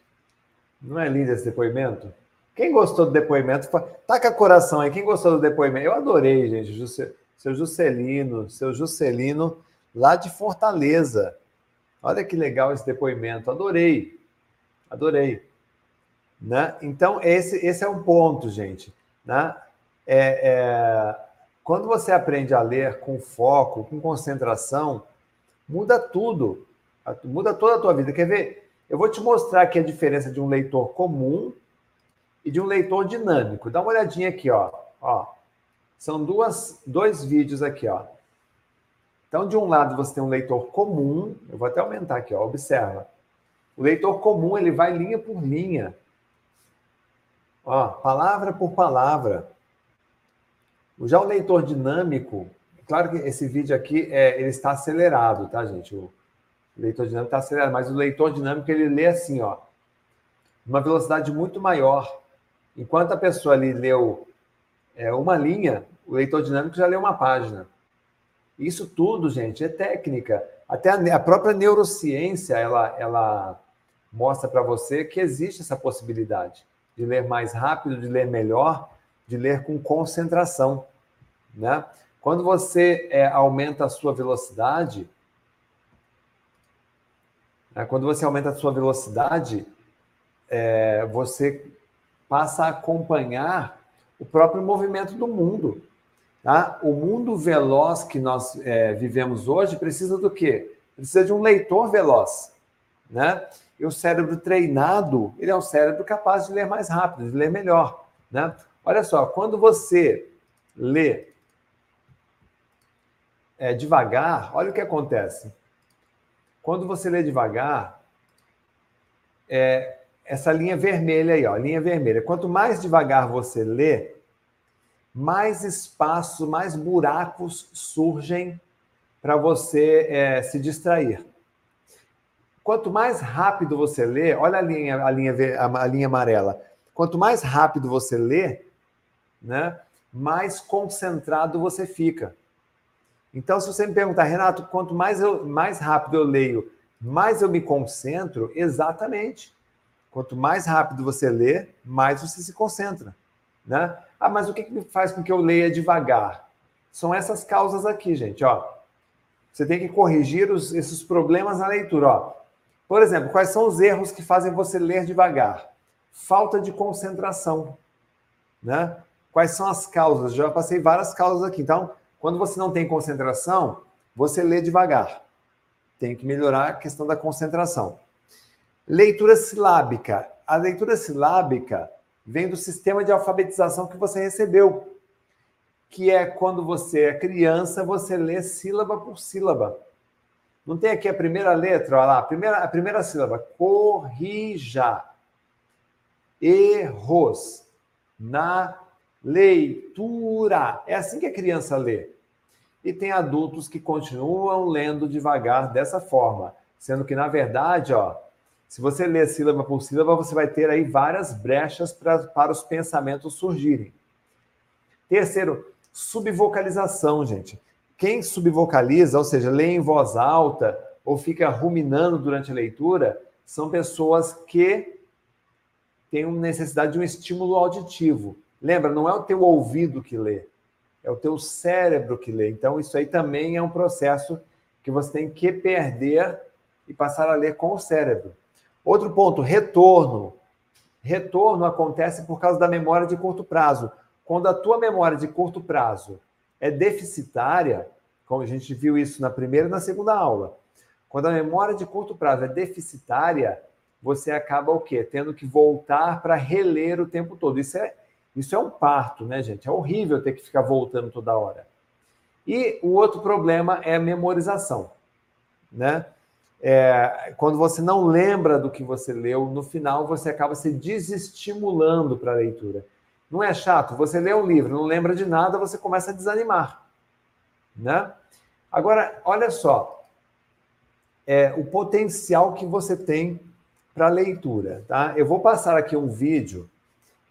Não é lindo esse depoimento? Quem gostou do depoimento, taca coração aí. Quem gostou do depoimento? Eu adorei, gente. Seu Juscelino, seu Juscelino, lá de Fortaleza. Olha que legal esse depoimento. Adorei. Adorei. Né? Então, esse, esse é um ponto, gente. Né? É, é, quando você aprende a ler com foco, com concentração, muda tudo. Muda toda a tua vida. Quer ver? Eu vou te mostrar aqui a diferença de um leitor comum e de um leitor dinâmico. Dá uma olhadinha aqui, ó. ó. São duas, dois vídeos aqui, ó. Então, de um lado você tem um leitor comum, eu vou até aumentar aqui, ó, observa. O leitor comum, ele vai linha por linha. Ó, palavra por palavra. Já o leitor dinâmico, claro que esse vídeo aqui, é, ele está acelerado, tá, gente? O leitor dinâmico está acelerado, mas o leitor dinâmico, ele lê assim, ó, uma velocidade muito maior. Enquanto a pessoa ali leu é, uma linha, o leitor dinâmico já leu uma página. Isso tudo, gente, é técnica. Até a, a própria neurociência, ela, ela mostra para você que existe essa possibilidade de ler mais rápido, de ler melhor, de ler com concentração, né? Quando você é, aumenta a sua velocidade, né, quando você aumenta a sua velocidade, é, você passa a acompanhar o próprio movimento do mundo. Tá? O mundo veloz que nós é, vivemos hoje precisa do quê? Precisa de um leitor veloz. Né? E o cérebro treinado, ele é um cérebro capaz de ler mais rápido, de ler melhor. Né? Olha só, quando você lê é, devagar, olha o que acontece. Quando você lê devagar, é, essa linha vermelha aí, ó, linha vermelha. Quanto mais devagar você lê, mais espaço, mais buracos surgem para você é, se distrair. Quanto mais rápido você lê, olha a linha, a linha, a linha amarela. Quanto mais rápido você lê, né, mais concentrado você fica. Então, se você me perguntar, Renato, quanto mais, eu, mais rápido eu leio, mais eu me concentro, exatamente. Quanto mais rápido você lê, mais você se concentra. Né? Ah, mas o que, que faz com que eu leia devagar? São essas causas aqui, gente. Ó. Você tem que corrigir os, esses problemas na leitura. Ó. Por exemplo, quais são os erros que fazem você ler devagar? Falta de concentração. Né? Quais são as causas? Já passei várias causas aqui. Então, quando você não tem concentração, você lê devagar. Tem que melhorar a questão da concentração. Leitura silábica. A leitura silábica vem do sistema de alfabetização que você recebeu, que é quando você é criança, você lê sílaba por sílaba. Não tem aqui a primeira letra, olha lá, a primeira, a primeira sílaba, corrija. Erros na leitura. É assim que a criança lê. E tem adultos que continuam lendo devagar dessa forma, sendo que, na verdade, ó, se você ler sílaba por sílaba, você vai ter aí várias brechas pra, para os pensamentos surgirem. Terceiro, subvocalização, gente. Quem subvocaliza, ou seja, lê em voz alta ou fica ruminando durante a leitura, são pessoas que têm necessidade de um estímulo auditivo. Lembra, não é o teu ouvido que lê, é o teu cérebro que lê. Então, isso aí também é um processo que você tem que perder e passar a ler com o cérebro. Outro ponto, retorno. Retorno acontece por causa da memória de curto prazo. Quando a tua memória de curto prazo é deficitária, como a gente viu isso na primeira e na segunda aula, quando a memória de curto prazo é deficitária, você acaba o quê? Tendo que voltar para reler o tempo todo. Isso é, isso é um parto, né, gente? É horrível ter que ficar voltando toda hora. E o outro problema é a memorização, né? É, quando você não lembra do que você leu, no final você acaba se desestimulando para a leitura. Não é chato? Você lê um livro, não lembra de nada, você começa a desanimar. Né? Agora, olha só, é, o potencial que você tem para leitura, tá? Eu vou passar aqui um vídeo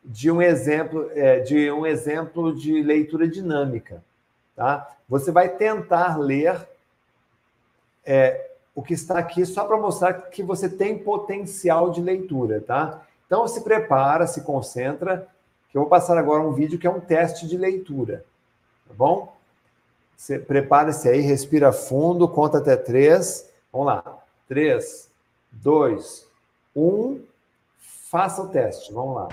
de um exemplo é, de um exemplo de leitura dinâmica, tá? Você vai tentar ler é, o que está aqui só para mostrar que você tem potencial de leitura, tá? Então se prepara, se concentra, que eu vou passar agora um vídeo que é um teste de leitura, tá bom? Prepare-se aí, respira fundo, conta até três. Vamos lá. Três, dois, um. Faça o teste. Vamos lá.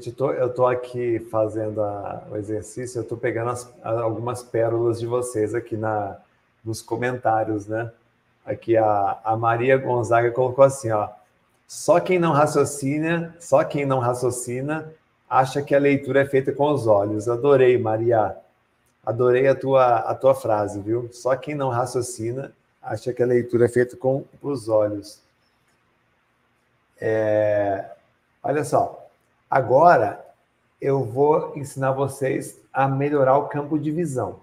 Gente, eu estou aqui fazendo a, o exercício, eu estou pegando as, algumas pérolas de vocês aqui na, nos comentários, né? Aqui a, a Maria Gonzaga colocou assim, ó. Só quem não raciocina, só quem não raciocina acha que a leitura é feita com os olhos. Adorei, Maria. Adorei a tua, a tua frase, viu? Só quem não raciocina acha que a leitura é feita com os olhos. É, olha só, Agora eu vou ensinar vocês a melhorar o campo de visão,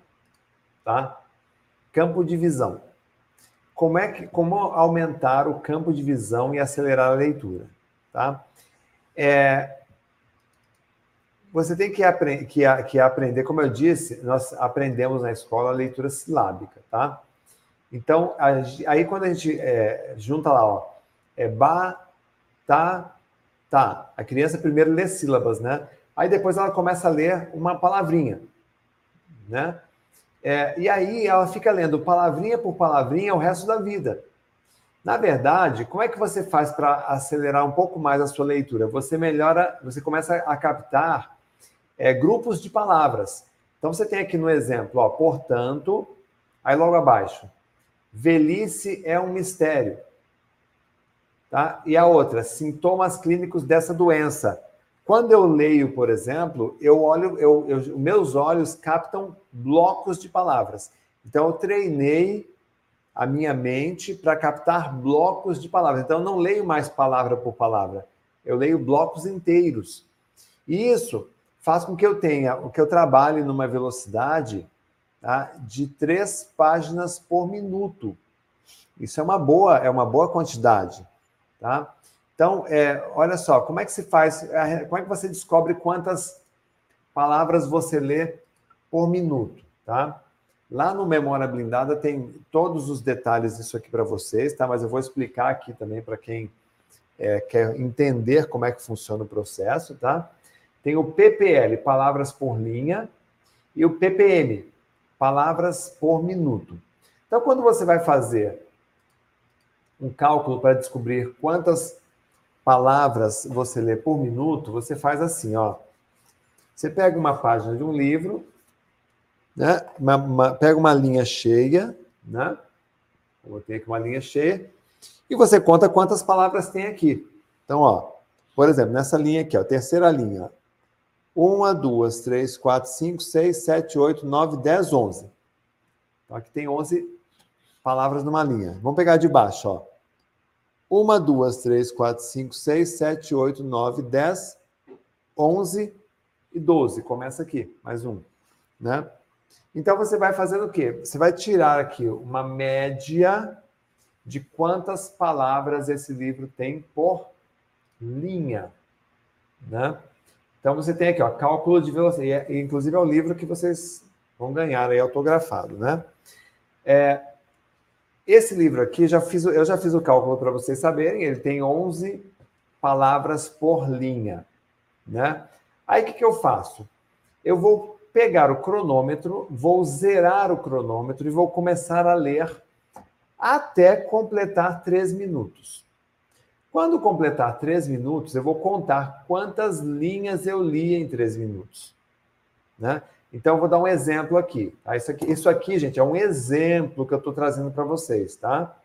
tá? Campo de visão. Como é que como aumentar o campo de visão e acelerar a leitura, tá? É, você tem que, apre que, que, aprender, como eu disse, nós aprendemos na escola a leitura silábica, tá? Então, aí quando a gente é, junta lá, ó, é ba, ta, Tá, a criança primeiro lê sílabas, né? Aí depois ela começa a ler uma palavrinha, né? É, e aí ela fica lendo palavrinha por palavrinha o resto da vida. Na verdade, como é que você faz para acelerar um pouco mais a sua leitura? Você melhora, você começa a captar é, grupos de palavras. Então você tem aqui no exemplo, ó, portanto, aí logo abaixo, velhice é um mistério. Tá? E a outra, sintomas clínicos dessa doença. Quando eu leio, por exemplo, eu olho, eu, eu, meus olhos captam blocos de palavras. Então, eu treinei a minha mente para captar blocos de palavras. Então, eu não leio mais palavra por palavra, eu leio blocos inteiros. E isso faz com que eu tenha, que eu trabalhe numa velocidade tá, de três páginas por minuto. Isso é uma boa, é uma boa quantidade. Tá? Então, é, olha só, como é que se faz, é, como é que você descobre quantas palavras você lê por minuto, tá? Lá no Memória Blindada tem todos os detalhes disso aqui para vocês, tá? Mas eu vou explicar aqui também para quem é, quer entender como é que funciona o processo, tá? Tem o PPL, palavras por linha, e o PPM, palavras por minuto. Então, quando você vai fazer um cálculo para descobrir quantas palavras você lê por minuto, você faz assim, ó. Você pega uma página de um livro, né? Uma, uma, pega uma linha cheia, né? Vou ter aqui uma linha cheia. E você conta quantas palavras tem aqui. Então, ó, por exemplo, nessa linha aqui, ó, terceira linha. Uma, duas, três, quatro, cinco, seis, sete, oito, nove, dez, onze. Então, aqui tem onze palavras numa linha. Vamos pegar de baixo, ó. Uma, duas, três, quatro, cinco, seis, sete, oito, nove, dez, onze e doze. Começa aqui, mais um, né? Então você vai fazendo o quê? Você vai tirar aqui uma média de quantas palavras esse livro tem por linha, né? Então você tem aqui, ó, cálculo de velocidade, inclusive é o livro que vocês vão ganhar aí autografado, né? É, esse livro aqui, já fiz, eu já fiz o cálculo para vocês saberem, ele tem 11 palavras por linha, né? Aí o que, que eu faço? Eu vou pegar o cronômetro, vou zerar o cronômetro e vou começar a ler até completar três minutos. Quando completar três minutos, eu vou contar quantas linhas eu li em três minutos. Né? Então, eu vou dar um exemplo aqui, tá? Isso aqui. Isso aqui, gente, é um exemplo que eu estou trazendo para vocês, tá?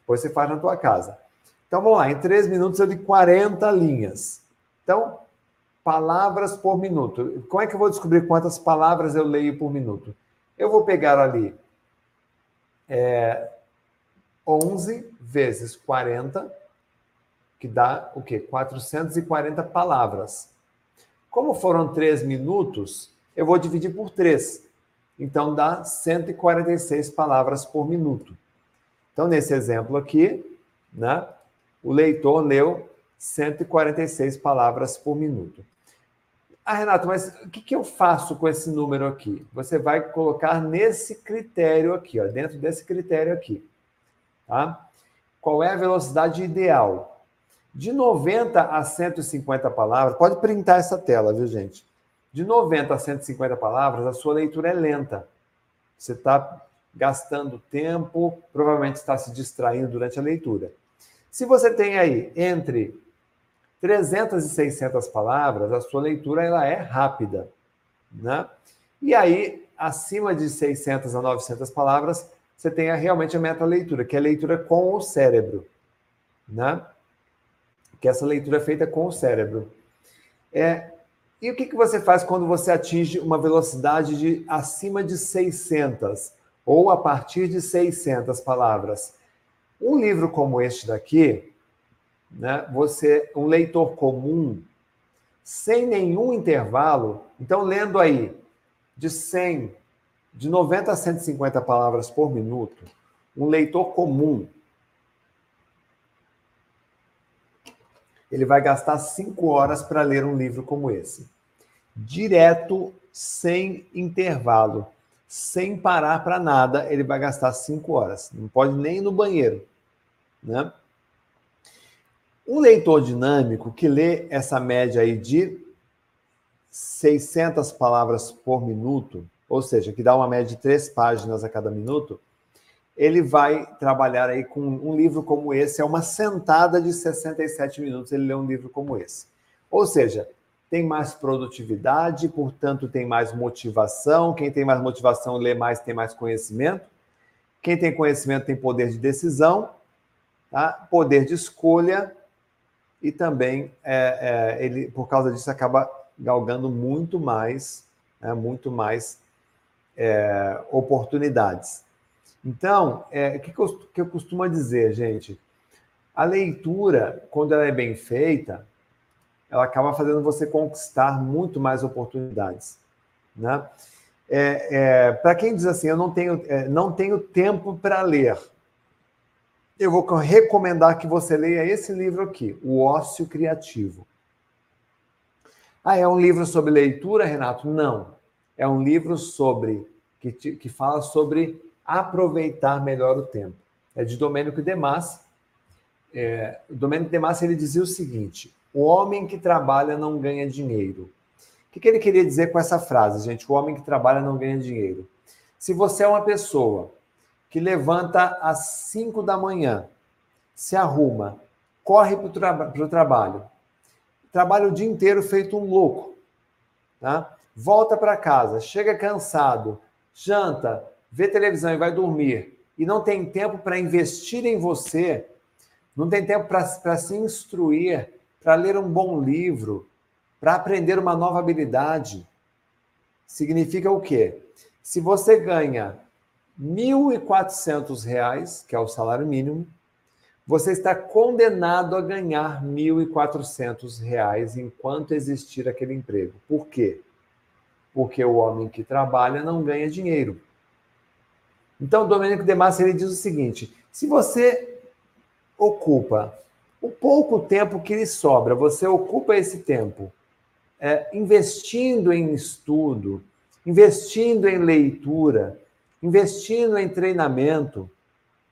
Depois você faz na tua casa. Então, vamos lá. Em três minutos, eu li 40 linhas. Então, palavras por minuto. Como é que eu vou descobrir quantas palavras eu leio por minuto? Eu vou pegar ali é, 11 vezes 40, que dá o quê? 440 palavras. Como foram 3 minutos, eu vou dividir por 3. Então dá 146 palavras por minuto. Então, nesse exemplo aqui, né, o leitor leu 146 palavras por minuto. Ah, Renato, mas o que, que eu faço com esse número aqui? Você vai colocar nesse critério aqui, ó, dentro desse critério aqui. Tá? Qual é a velocidade ideal? De 90 a 150 palavras, pode printar essa tela, viu, gente? De 90 a 150 palavras, a sua leitura é lenta. Você está gastando tempo, provavelmente está se distraindo durante a leitura. Se você tem aí entre 300 e 600 palavras, a sua leitura ela é rápida, né? E aí, acima de 600 a 900 palavras, você tem a, realmente a meta-leitura, que é a leitura com o cérebro, né? Que essa leitura é feita com o cérebro. É, e o que, que você faz quando você atinge uma velocidade de acima de 600 ou a partir de 600 palavras? Um livro como este daqui, né, você, um leitor comum, sem nenhum intervalo, então lendo aí de 100, de 90 a 150 palavras por minuto, um leitor comum, ele vai gastar cinco horas para ler um livro como esse. Direto, sem intervalo, sem parar para nada, ele vai gastar cinco horas. Não pode nem ir no banheiro. Né? Um leitor dinâmico que lê essa média aí de 600 palavras por minuto, ou seja, que dá uma média de três páginas a cada minuto, ele vai trabalhar aí com um livro como esse, é uma sentada de 67 minutos ele lê um livro como esse. Ou seja, tem mais produtividade, portanto tem mais motivação, quem tem mais motivação lê mais, tem mais conhecimento. Quem tem conhecimento tem poder de decisão, tá? poder de escolha e também é, é, ele, por causa disso, acaba galgando muito mais, né, muito mais é, oportunidades. Então, é, o que, eu, que eu costumo dizer, gente? A leitura, quando ela é bem feita, ela acaba fazendo você conquistar muito mais oportunidades, né? É, é, para quem diz assim, eu não tenho, é, não tenho tempo para ler, eu vou recomendar que você leia esse livro aqui, O Ócio Criativo. Ah, é um livro sobre leitura, Renato? Não. É um livro sobre que, que fala sobre aproveitar melhor o tempo. É de Domênico de Mas. É, Domênico de Mas ele dizia o seguinte: o homem que trabalha não ganha dinheiro. O que, que ele queria dizer com essa frase, gente? O homem que trabalha não ganha dinheiro. Se você é uma pessoa que levanta às 5 da manhã, se arruma, corre para o tra trabalho, trabalha o dia inteiro feito um louco, tá? volta para casa, chega cansado, janta, vê televisão e vai dormir. e não tem tempo para investir em você, não tem tempo para se instruir, para ler um bom livro, para aprender uma nova habilidade, significa o quê? Se você ganha R$ 1.400, que é o salário mínimo, você está condenado a ganhar R$ 1.400 enquanto existir aquele emprego. Por quê? Porque o homem que trabalha não ganha dinheiro. Então, Domênico De Massa ele diz o seguinte: se você ocupa o pouco tempo que lhe sobra, você ocupa esse tempo é, investindo em estudo, investindo em leitura, investindo em treinamento,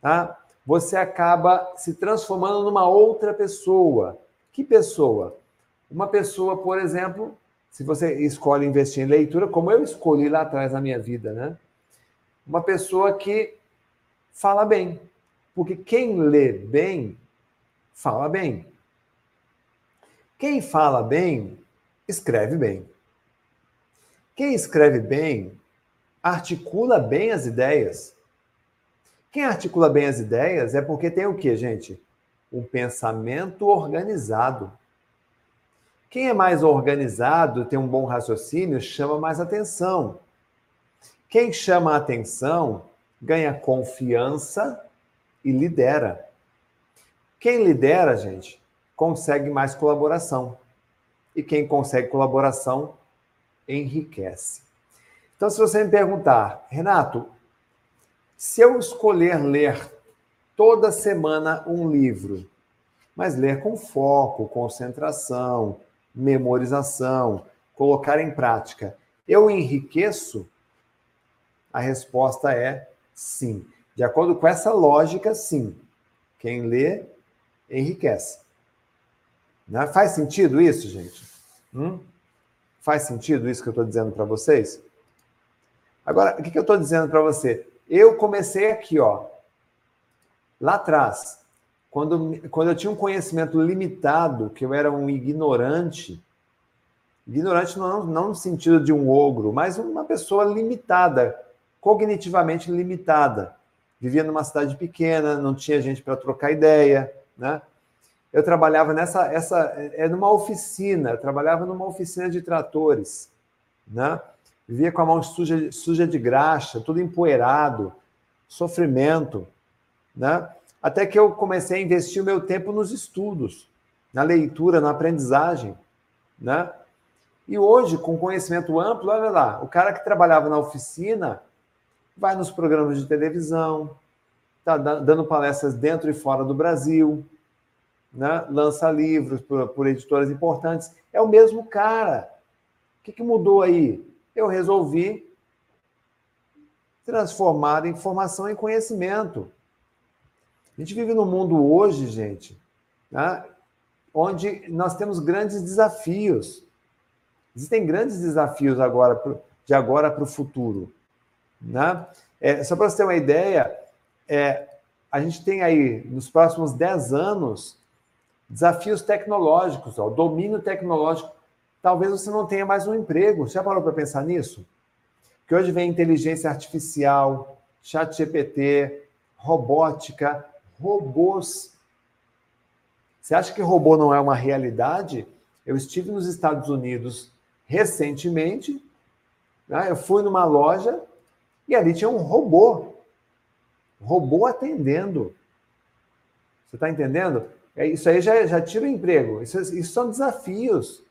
tá? você acaba se transformando numa outra pessoa. Que pessoa? Uma pessoa, por exemplo, se você escolhe investir em leitura, como eu escolhi lá atrás na minha vida, né? Uma pessoa que fala bem. Porque quem lê bem, fala bem. Quem fala bem, escreve bem. Quem escreve bem, articula bem as ideias. Quem articula bem as ideias é porque tem o quê, gente? Um pensamento organizado. Quem é mais organizado, tem um bom raciocínio, chama mais atenção. Quem chama a atenção ganha confiança e lidera. Quem lidera, gente, consegue mais colaboração. E quem consegue colaboração enriquece. Então, se você me perguntar, Renato, se eu escolher ler toda semana um livro, mas ler com foco, concentração, memorização, colocar em prática, eu enriqueço? A resposta é sim. De acordo com essa lógica, sim. Quem lê, enriquece. Né? Faz sentido isso, gente? Hum? Faz sentido isso que eu estou dizendo para vocês? Agora, o que, que eu estou dizendo para você? Eu comecei aqui, ó, lá atrás, quando, quando eu tinha um conhecimento limitado, que eu era um ignorante, ignorante não, não no sentido de um ogro, mas uma pessoa limitada, cognitivamente limitada. Vivia numa cidade pequena, não tinha gente para trocar ideia, né? Eu trabalhava nessa, essa, é numa oficina, eu trabalhava numa oficina de tratores, né? Vivia com a mão suja, suja de graxa, tudo empoeirado, sofrimento, né? Até que eu comecei a investir o meu tempo nos estudos, na leitura, na aprendizagem, né? E hoje, com conhecimento amplo, olha lá, o cara que trabalhava na oficina vai nos programas de televisão, está dando palestras dentro e fora do Brasil, né? lança livros por, por editoras importantes. É o mesmo cara. O que, que mudou aí? Eu resolvi transformar a informação em conhecimento. A gente vive num mundo hoje, gente, né? onde nós temos grandes desafios. Existem grandes desafios agora de agora para o futuro. Né? É, só para você ter uma ideia, é, a gente tem aí, nos próximos 10 anos, desafios tecnológicos, ó, domínio tecnológico. Talvez você não tenha mais um emprego. Já parou para pensar nisso? Que hoje vem inteligência artificial, chat GPT, robótica, robôs. Você acha que robô não é uma realidade? Eu estive nos Estados Unidos recentemente, né? eu fui numa loja e ali tinha um robô. Robô atendendo. Você está entendendo? É, isso aí já, já tira o emprego. Isso, isso são desafios.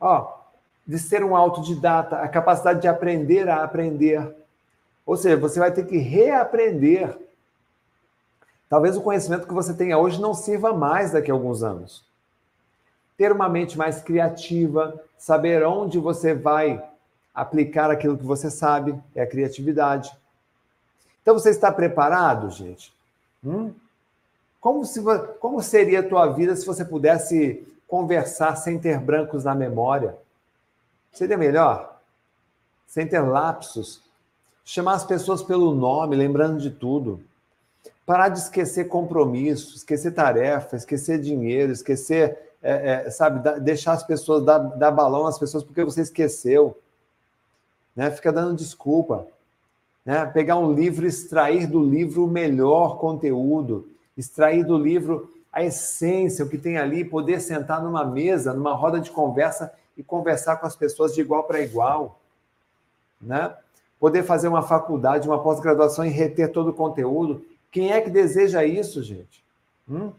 Ó, de ser um autodidata, a capacidade de aprender a aprender. Ou seja, você vai ter que reaprender. Talvez o conhecimento que você tenha hoje não sirva mais daqui a alguns anos. Ter uma mente mais criativa, saber onde você vai aplicar aquilo que você sabe, é a criatividade. Então você está preparado, gente? Hum? Como, se, como seria a tua vida se você pudesse conversar sem ter brancos na memória? Seria melhor? Sem ter lapsos? Chamar as pessoas pelo nome, lembrando de tudo. Parar de esquecer compromisso, esquecer tarefa, esquecer dinheiro, esquecer, é, é, sabe, deixar as pessoas, dar, dar balão às pessoas porque você esqueceu né? Fica dando desculpa. né? pegar um livro, extrair do livro o melhor conteúdo, extrair do livro a essência, o que tem ali, poder sentar numa mesa, numa roda de conversa e conversar com as pessoas de igual para igual, né? Poder fazer uma faculdade, uma pós-graduação e reter todo o conteúdo. Quem é que deseja isso, gente? Hum?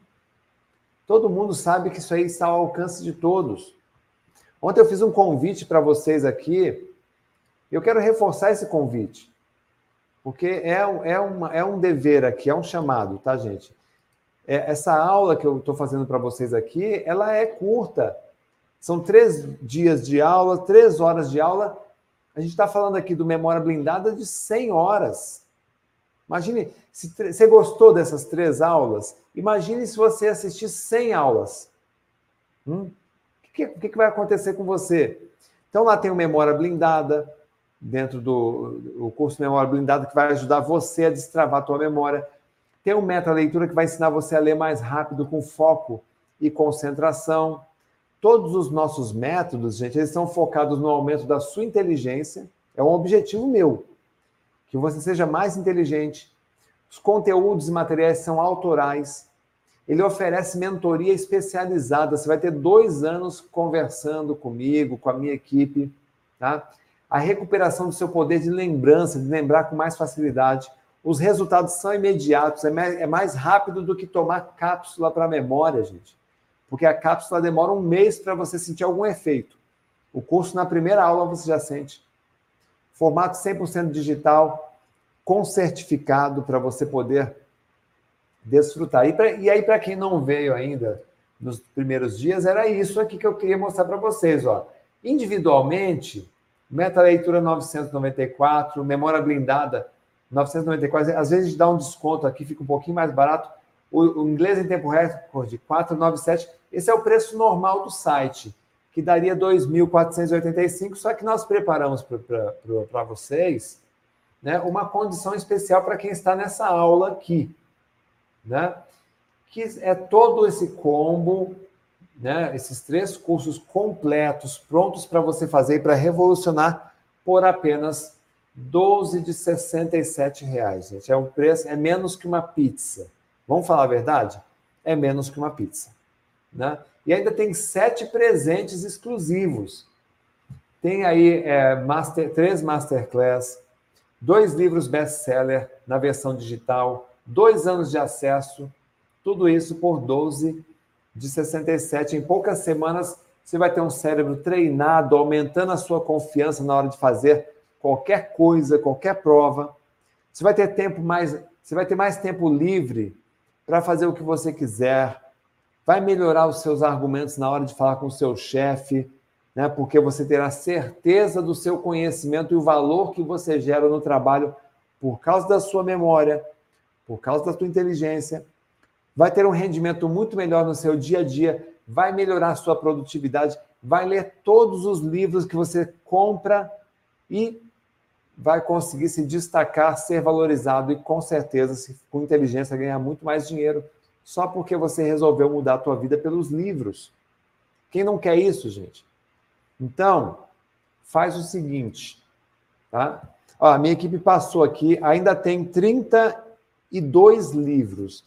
Todo mundo sabe que isso aí está ao alcance de todos. Ontem eu fiz um convite para vocês aqui. Eu quero reforçar esse convite. Porque é, é, uma, é um dever aqui, é um chamado, tá, gente? É, essa aula que eu estou fazendo para vocês aqui, ela é curta. São três dias de aula, três horas de aula. A gente está falando aqui do Memória Blindada de 100 horas. Imagine, se você gostou dessas três aulas, imagine se você assistir 100 aulas. Hum? O que, que, que vai acontecer com você? Então, lá tem o Memória Blindada, dentro do o curso Memória Blindada, que vai ajudar você a destravar a tua memória. Tem o Meta Leitura, que vai ensinar você a ler mais rápido, com foco e concentração. Todos os nossos métodos, gente, eles são focados no aumento da sua inteligência. É um objetivo meu que você seja mais inteligente. Os conteúdos e materiais são autorais. Ele oferece mentoria especializada. Você vai ter dois anos conversando comigo, com a minha equipe, tá? A recuperação do seu poder de lembrança, de lembrar com mais facilidade. Os resultados são imediatos, é, é mais rápido do que tomar cápsula para memória, gente. Porque a cápsula demora um mês para você sentir algum efeito. O curso, na primeira aula, você já sente formato 100% digital, com certificado para você poder desfrutar. E, pra, e aí, para quem não veio ainda nos primeiros dias, era isso aqui que eu queria mostrar para vocês. Ó. Individualmente, meta leitura 994, memória blindada 994. Às vezes dá um desconto aqui, fica um pouquinho mais barato. O, o inglês em tempo recorde 497. Esse é o preço normal do site que daria 2.485, só que nós preparamos para vocês né, uma condição especial para quem está nessa aula aqui, né, que é todo esse combo, né, esses três cursos completos, prontos para você fazer para revolucionar por apenas 12 de 67 reais, gente. É um preço, é menos que uma pizza. Vamos falar a verdade? É menos que uma pizza, né? E ainda tem sete presentes exclusivos. Tem aí é, master, três masterclass, dois livros best-seller na versão digital, dois anos de acesso, tudo isso por 12 de 67. Em poucas semanas, você vai ter um cérebro treinado, aumentando a sua confiança na hora de fazer qualquer coisa, qualquer prova. Você vai ter tempo mais, você vai ter mais tempo livre para fazer o que você quiser, vai melhorar os seus argumentos na hora de falar com o seu chefe, né? porque você terá certeza do seu conhecimento e o valor que você gera no trabalho por causa da sua memória, por causa da sua inteligência. Vai ter um rendimento muito melhor no seu dia a dia, vai melhorar a sua produtividade, vai ler todos os livros que você compra e vai conseguir se destacar, ser valorizado e com certeza, com inteligência, ganhar muito mais dinheiro só porque você resolveu mudar a tua vida pelos livros. Quem não quer isso, gente? Então, faz o seguinte, tá? Ó, a minha equipe passou aqui, ainda tem 32 livros.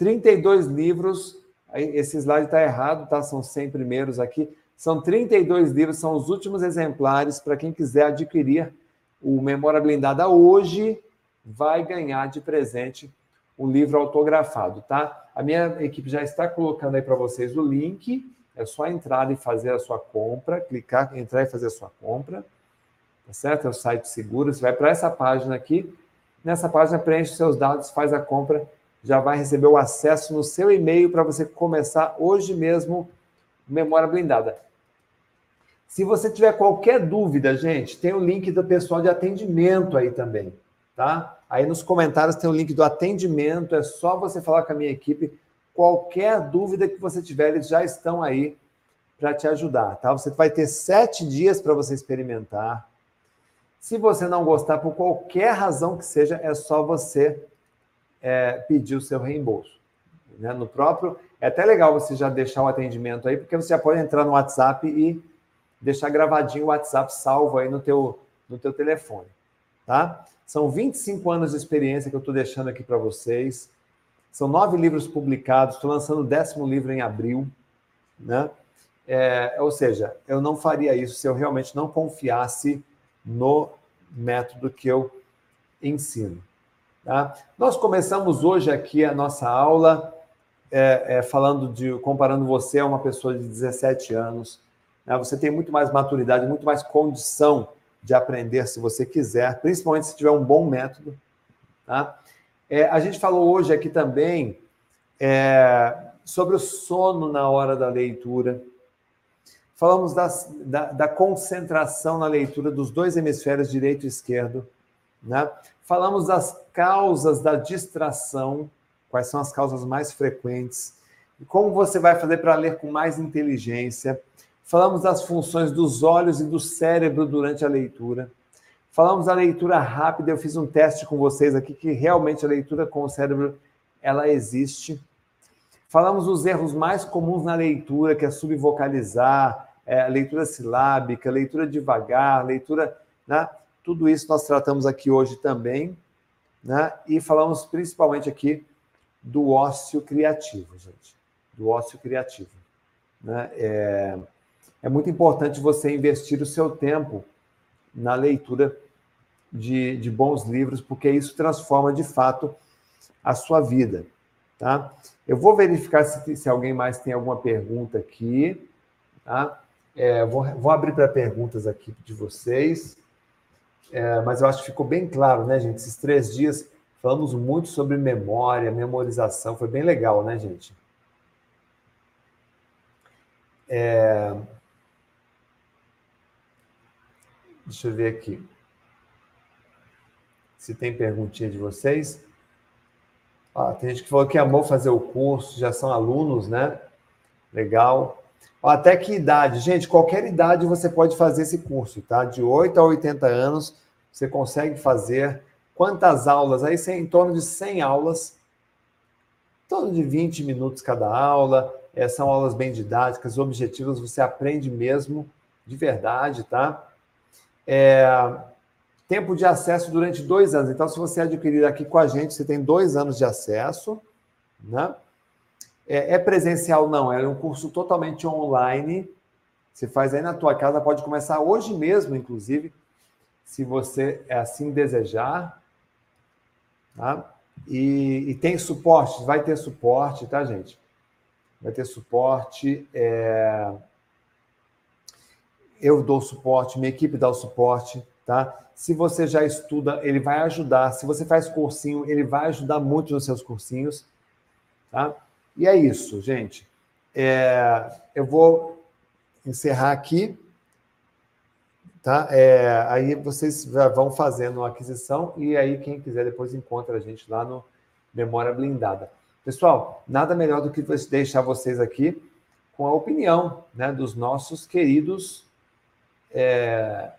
32 livros, esse slide está errado, tá? São 100 primeiros aqui. São 32 livros, são os últimos exemplares para quem quiser adquirir o Memória Blindada hoje, vai ganhar de presente um livro autografado, tá? A minha equipe já está colocando aí para vocês o link. É só entrar e fazer a sua compra, clicar, entrar e fazer a sua compra. Tá certo? É o site seguro. Você vai para essa página aqui. Nessa página, preenche seus dados, faz a compra, já vai receber o acesso no seu e-mail para você começar hoje mesmo Memória Blindada. Se você tiver qualquer dúvida, gente, tem o link do pessoal de atendimento aí também, tá? Aí nos comentários tem o link do atendimento, é só você falar com a minha equipe. Qualquer dúvida que você tiver, eles já estão aí para te ajudar, tá? Você vai ter sete dias para você experimentar. Se você não gostar, por qualquer razão que seja, é só você é, pedir o seu reembolso. Né? No próprio. É até legal você já deixar o atendimento aí, porque você já pode entrar no WhatsApp e deixar gravadinho o WhatsApp salvo aí no teu, no teu telefone. tá? São 25 anos de experiência que eu estou deixando aqui para vocês. São nove livros publicados, estou lançando o décimo livro em abril, né? É, ou seja, eu não faria isso se eu realmente não confiasse no método que eu ensino. Tá? Nós começamos hoje aqui a nossa aula é, é, falando de comparando você a uma pessoa de 17 anos. Né? Você tem muito mais maturidade, muito mais condição de aprender se você quiser, principalmente se tiver um bom método. Tá? É, a gente falou hoje aqui também é, sobre o sono na hora da leitura. Falamos das, da, da, concentração na leitura dos dois hemisférios direito e esquerdo. Né? Falamos das causas da distração, quais são as causas mais frequentes, e como você vai fazer para ler com mais inteligência. Falamos das funções dos olhos e do cérebro durante a leitura. Falamos da leitura rápida, eu fiz um teste com vocês aqui que realmente a leitura com o cérebro ela existe. Falamos dos erros mais comuns na leitura, que é subvocalizar, é, leitura silábica, leitura devagar, leitura. Né? Tudo isso nós tratamos aqui hoje também. Né? E falamos principalmente aqui do ócio criativo, gente. Do ócio criativo. Né? É, é muito importante você investir o seu tempo na leitura de, de bons livros, porque isso transforma de fato a sua vida. Tá? Eu vou verificar se, se alguém mais tem alguma pergunta aqui. Tá? É, vou, vou abrir para perguntas aqui de vocês. É, mas eu acho que ficou bem claro, né, gente? Esses três dias falamos muito sobre memória, memorização. Foi bem legal, né, gente? É... Deixa eu ver aqui. Se tem perguntinha de vocês. Ah, tem gente que falou que amou fazer o curso, já são alunos, né? Legal. Até que idade? Gente, qualquer idade você pode fazer esse curso, tá? De 8 a 80 anos, você consegue fazer. Quantas aulas? Aí em torno de 100 aulas, em torno de 20 minutos cada aula. É, são aulas bem didáticas, objetivas, você aprende mesmo, de verdade, tá? É, tempo de acesso durante dois anos. Então, se você adquirir aqui com a gente, você tem dois anos de acesso, né? É, é presencial? Não, é um curso totalmente online. Você faz aí na tua casa, pode começar hoje mesmo, inclusive, se você assim desejar. Tá? E, e tem suporte, vai ter suporte, tá, gente? Vai ter suporte. É eu dou suporte, minha equipe dá o suporte, tá? Se você já estuda, ele vai ajudar. Se você faz cursinho, ele vai ajudar muito nos seus cursinhos, tá? E é isso, gente. É, eu vou encerrar aqui, tá? É, aí vocês vão fazendo a aquisição e aí quem quiser depois encontra a gente lá no Memória Blindada. Pessoal, nada melhor do que deixar vocês aqui com a opinião né, dos nossos queridos é,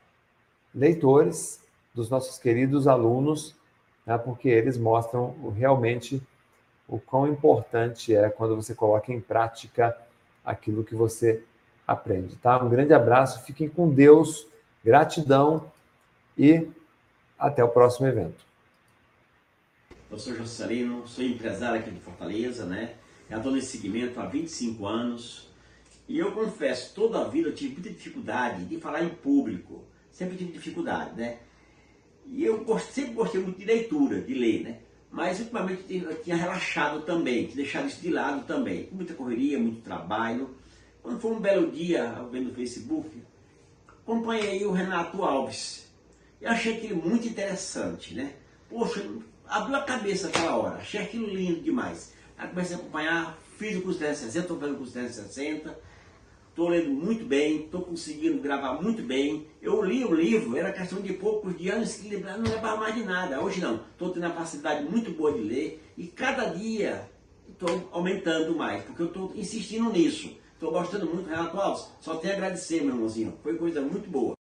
leitores, dos nossos queridos alunos, né, porque eles mostram realmente o quão importante é quando você coloca em prática aquilo que você aprende. Tá? Um grande abraço, fiquem com Deus, gratidão e até o próximo evento. Eu sou Juscelino, sou empresário aqui de Fortaleza, né? Já estou nesse segmento há 25 anos. E eu confesso, toda a vida eu tive muita dificuldade de falar em público. Sempre tive dificuldade, né? E eu sempre gostei muito de leitura, de ler, né? Mas ultimamente eu tinha relaxado também, tinha deixado isso de lado também. Muita correria, muito trabalho. Quando foi um belo dia, vendo o Facebook, acompanhei o Renato Alves. Eu achei aquilo muito interessante, né? Poxa, abriu a cabeça aquela hora, achei aquilo lindo demais. Aí comecei a acompanhar, fiz o curso 360, estou fazendo o curso 360 Estou lendo muito bem, estou conseguindo gravar muito bem. Eu li o livro, era questão de poucos dias que não lembrava mais de nada. Hoje não, estou tendo uma facilidade muito boa de ler e cada dia estou aumentando mais, porque eu estou insistindo nisso. Estou gostando muito, Renato Alves. Só tenho a agradecer, meu irmãozinho. Foi coisa muito boa.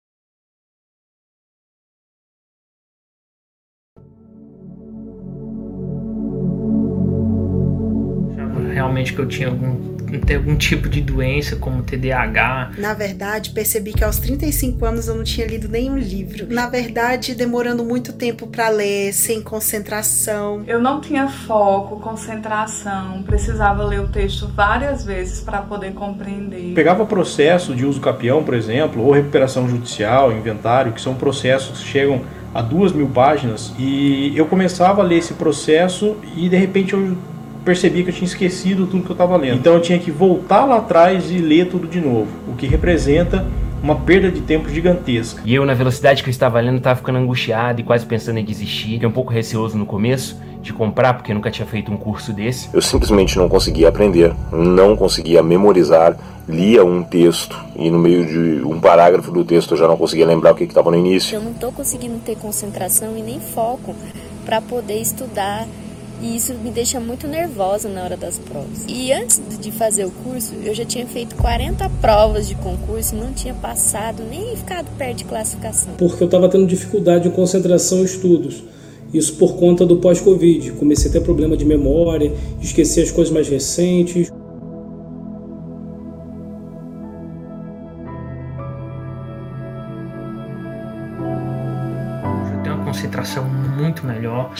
realmente que eu tinha algum ter algum tipo de doença como TDAH. Na verdade, percebi que aos 35 anos eu não tinha lido nenhum livro. Na verdade, demorando muito tempo para ler, sem concentração. Eu não tinha foco, concentração, precisava ler o texto várias vezes para poder compreender. Pegava processo de uso capião, por exemplo, ou recuperação judicial, inventário, que são processos que chegam a duas mil páginas, e eu começava a ler esse processo e de repente eu percebi que eu tinha esquecido tudo que eu estava lendo. Então eu tinha que voltar lá atrás e ler tudo de novo, o que representa uma perda de tempo gigantesca. E eu, na velocidade que eu estava lendo, estava ficando angustiado e quase pensando em desistir. Fiquei um pouco receoso no começo de comprar, porque eu nunca tinha feito um curso desse. Eu simplesmente não conseguia aprender, não conseguia memorizar, lia um texto e no meio de um parágrafo do texto eu já não conseguia lembrar o que estava no início. Eu não estou conseguindo ter concentração e nem foco para poder estudar e isso me deixa muito nervosa na hora das provas. E antes de fazer o curso, eu já tinha feito 40 provas de concurso não tinha passado nem ficado perto de classificação. Porque eu estava tendo dificuldade em concentração e estudos. Isso por conta do pós-Covid. Comecei a ter problema de memória, esquecer as coisas mais recentes.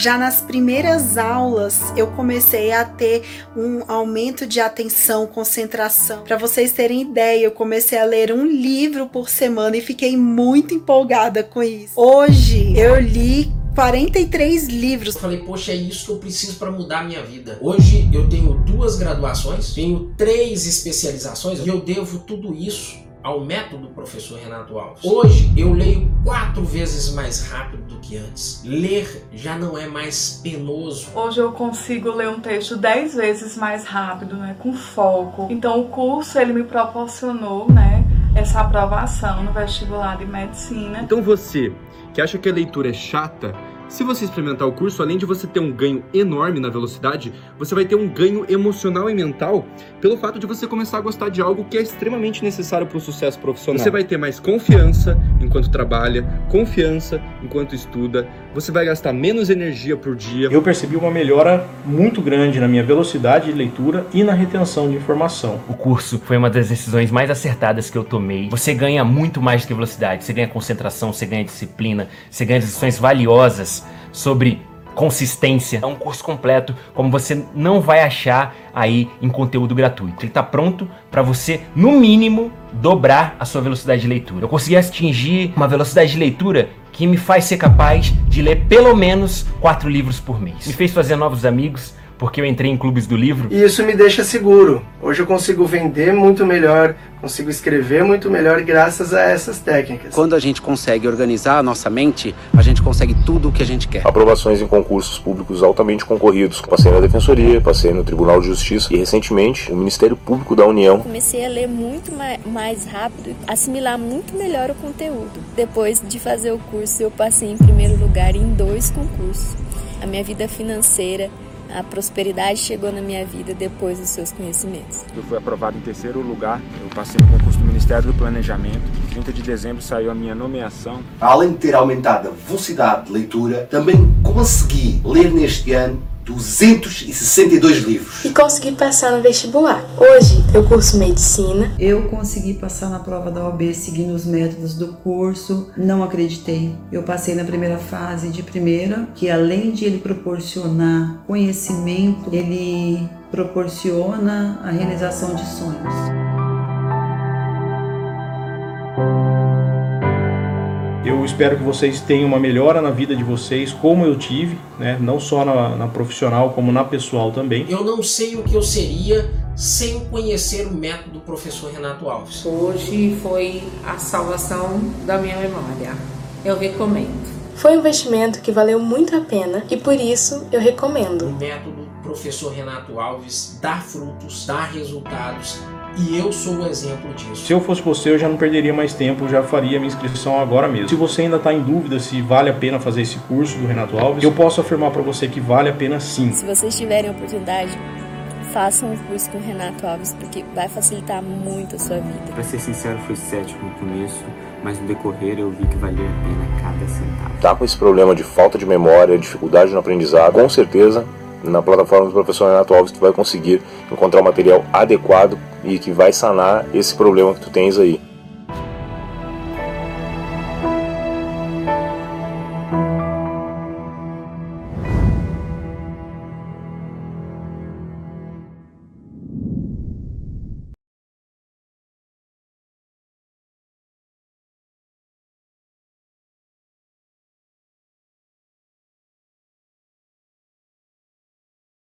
Já nas primeiras aulas, eu comecei a ter um aumento de atenção, concentração. Para vocês terem ideia, eu comecei a ler um livro por semana e fiquei muito empolgada com isso. Hoje, eu li 43 livros. Falei, poxa, é isso que eu preciso para mudar a minha vida. Hoje eu tenho duas graduações, tenho três especializações e eu devo tudo isso ao método professor Renato Alves. Hoje eu leio quatro vezes mais rápido do que antes. Ler já não é mais penoso. Hoje eu consigo ler um texto dez vezes mais rápido, né, com foco. Então o curso ele me proporcionou, né, essa aprovação no vestibular de medicina. Então você que acha que a leitura é chata, se você experimentar o curso, além de você ter um ganho enorme na velocidade, você vai ter um ganho emocional e mental pelo fato de você começar a gostar de algo que é extremamente necessário para o sucesso profissional. Você vai ter mais confiança enquanto trabalha, confiança enquanto estuda, você vai gastar menos energia por dia. Eu percebi uma melhora muito grande na minha velocidade de leitura e na retenção de informação. O curso foi uma das decisões mais acertadas que eu tomei. Você ganha muito mais do que velocidade, você ganha concentração, você ganha disciplina, você ganha decisões valiosas sobre consistência. É um curso completo, como você não vai achar aí em conteúdo gratuito. Ele está pronto para você, no mínimo, dobrar a sua velocidade de leitura. Eu consegui atingir uma velocidade de leitura que me faz ser capaz de ler pelo menos quatro livros por mês. Me fez fazer novos amigos, porque eu entrei em clubes do livro. E isso me deixa seguro. Hoje eu consigo vender muito melhor, consigo escrever muito melhor graças a essas técnicas. Quando a gente consegue organizar a nossa mente, a gente consegue tudo o que a gente quer. Aprovações em concursos públicos altamente concorridos. Passei na Defensoria, passei no Tribunal de Justiça e recentemente o Ministério Público da União. Comecei a ler muito mais rápido, assimilar muito melhor o conteúdo. Depois de fazer o curso, eu passei em primeiro lugar em dois concursos. A minha vida financeira a prosperidade chegou na minha vida depois dos seus conhecimentos. Eu fui aprovado em terceiro lugar, eu passei no concurso do Ministério do Planejamento. Em 30 de dezembro saiu a minha nomeação. Além de ter aumentado a velocidade de leitura, também consegui ler neste ano 262 livros. E consegui passar no vestibular. Hoje eu curso medicina. Eu consegui passar na prova da OAB seguindo os métodos do curso. Não acreditei. Eu passei na primeira fase de primeira, que além de ele proporcionar conhecimento, ele proporciona a realização de sonhos. Eu espero que vocês tenham uma melhora na vida de vocês, como eu tive, né? não só na, na, profissional, como na pessoal também. Eu não sei o que eu seria sem conhecer o método do professor Renato Alves. Hoje foi a salvação da minha memória. Eu recomendo. Foi um investimento que valeu muito a pena e por isso eu recomendo. O método professor Renato Alves dá frutos, dá resultados e eu sou o exemplo disso. Se eu fosse você, eu já não perderia mais tempo, já faria minha inscrição agora mesmo. Se você ainda está em dúvida se vale a pena fazer esse curso do Renato Alves, eu posso afirmar para você que vale a pena sim. Se vocês tiverem a oportunidade, façam o curso com o Renato Alves, porque vai facilitar muito a sua vida. Para ser sincero, fui cético no começo, mas no decorrer eu vi que valia a pena cada centavo. Tá com esse problema de falta de memória, dificuldade no aprendizado, com certeza na plataforma do professor Renato Alves tu vai conseguir encontrar o material adequado e que vai sanar esse problema que tu tens aí.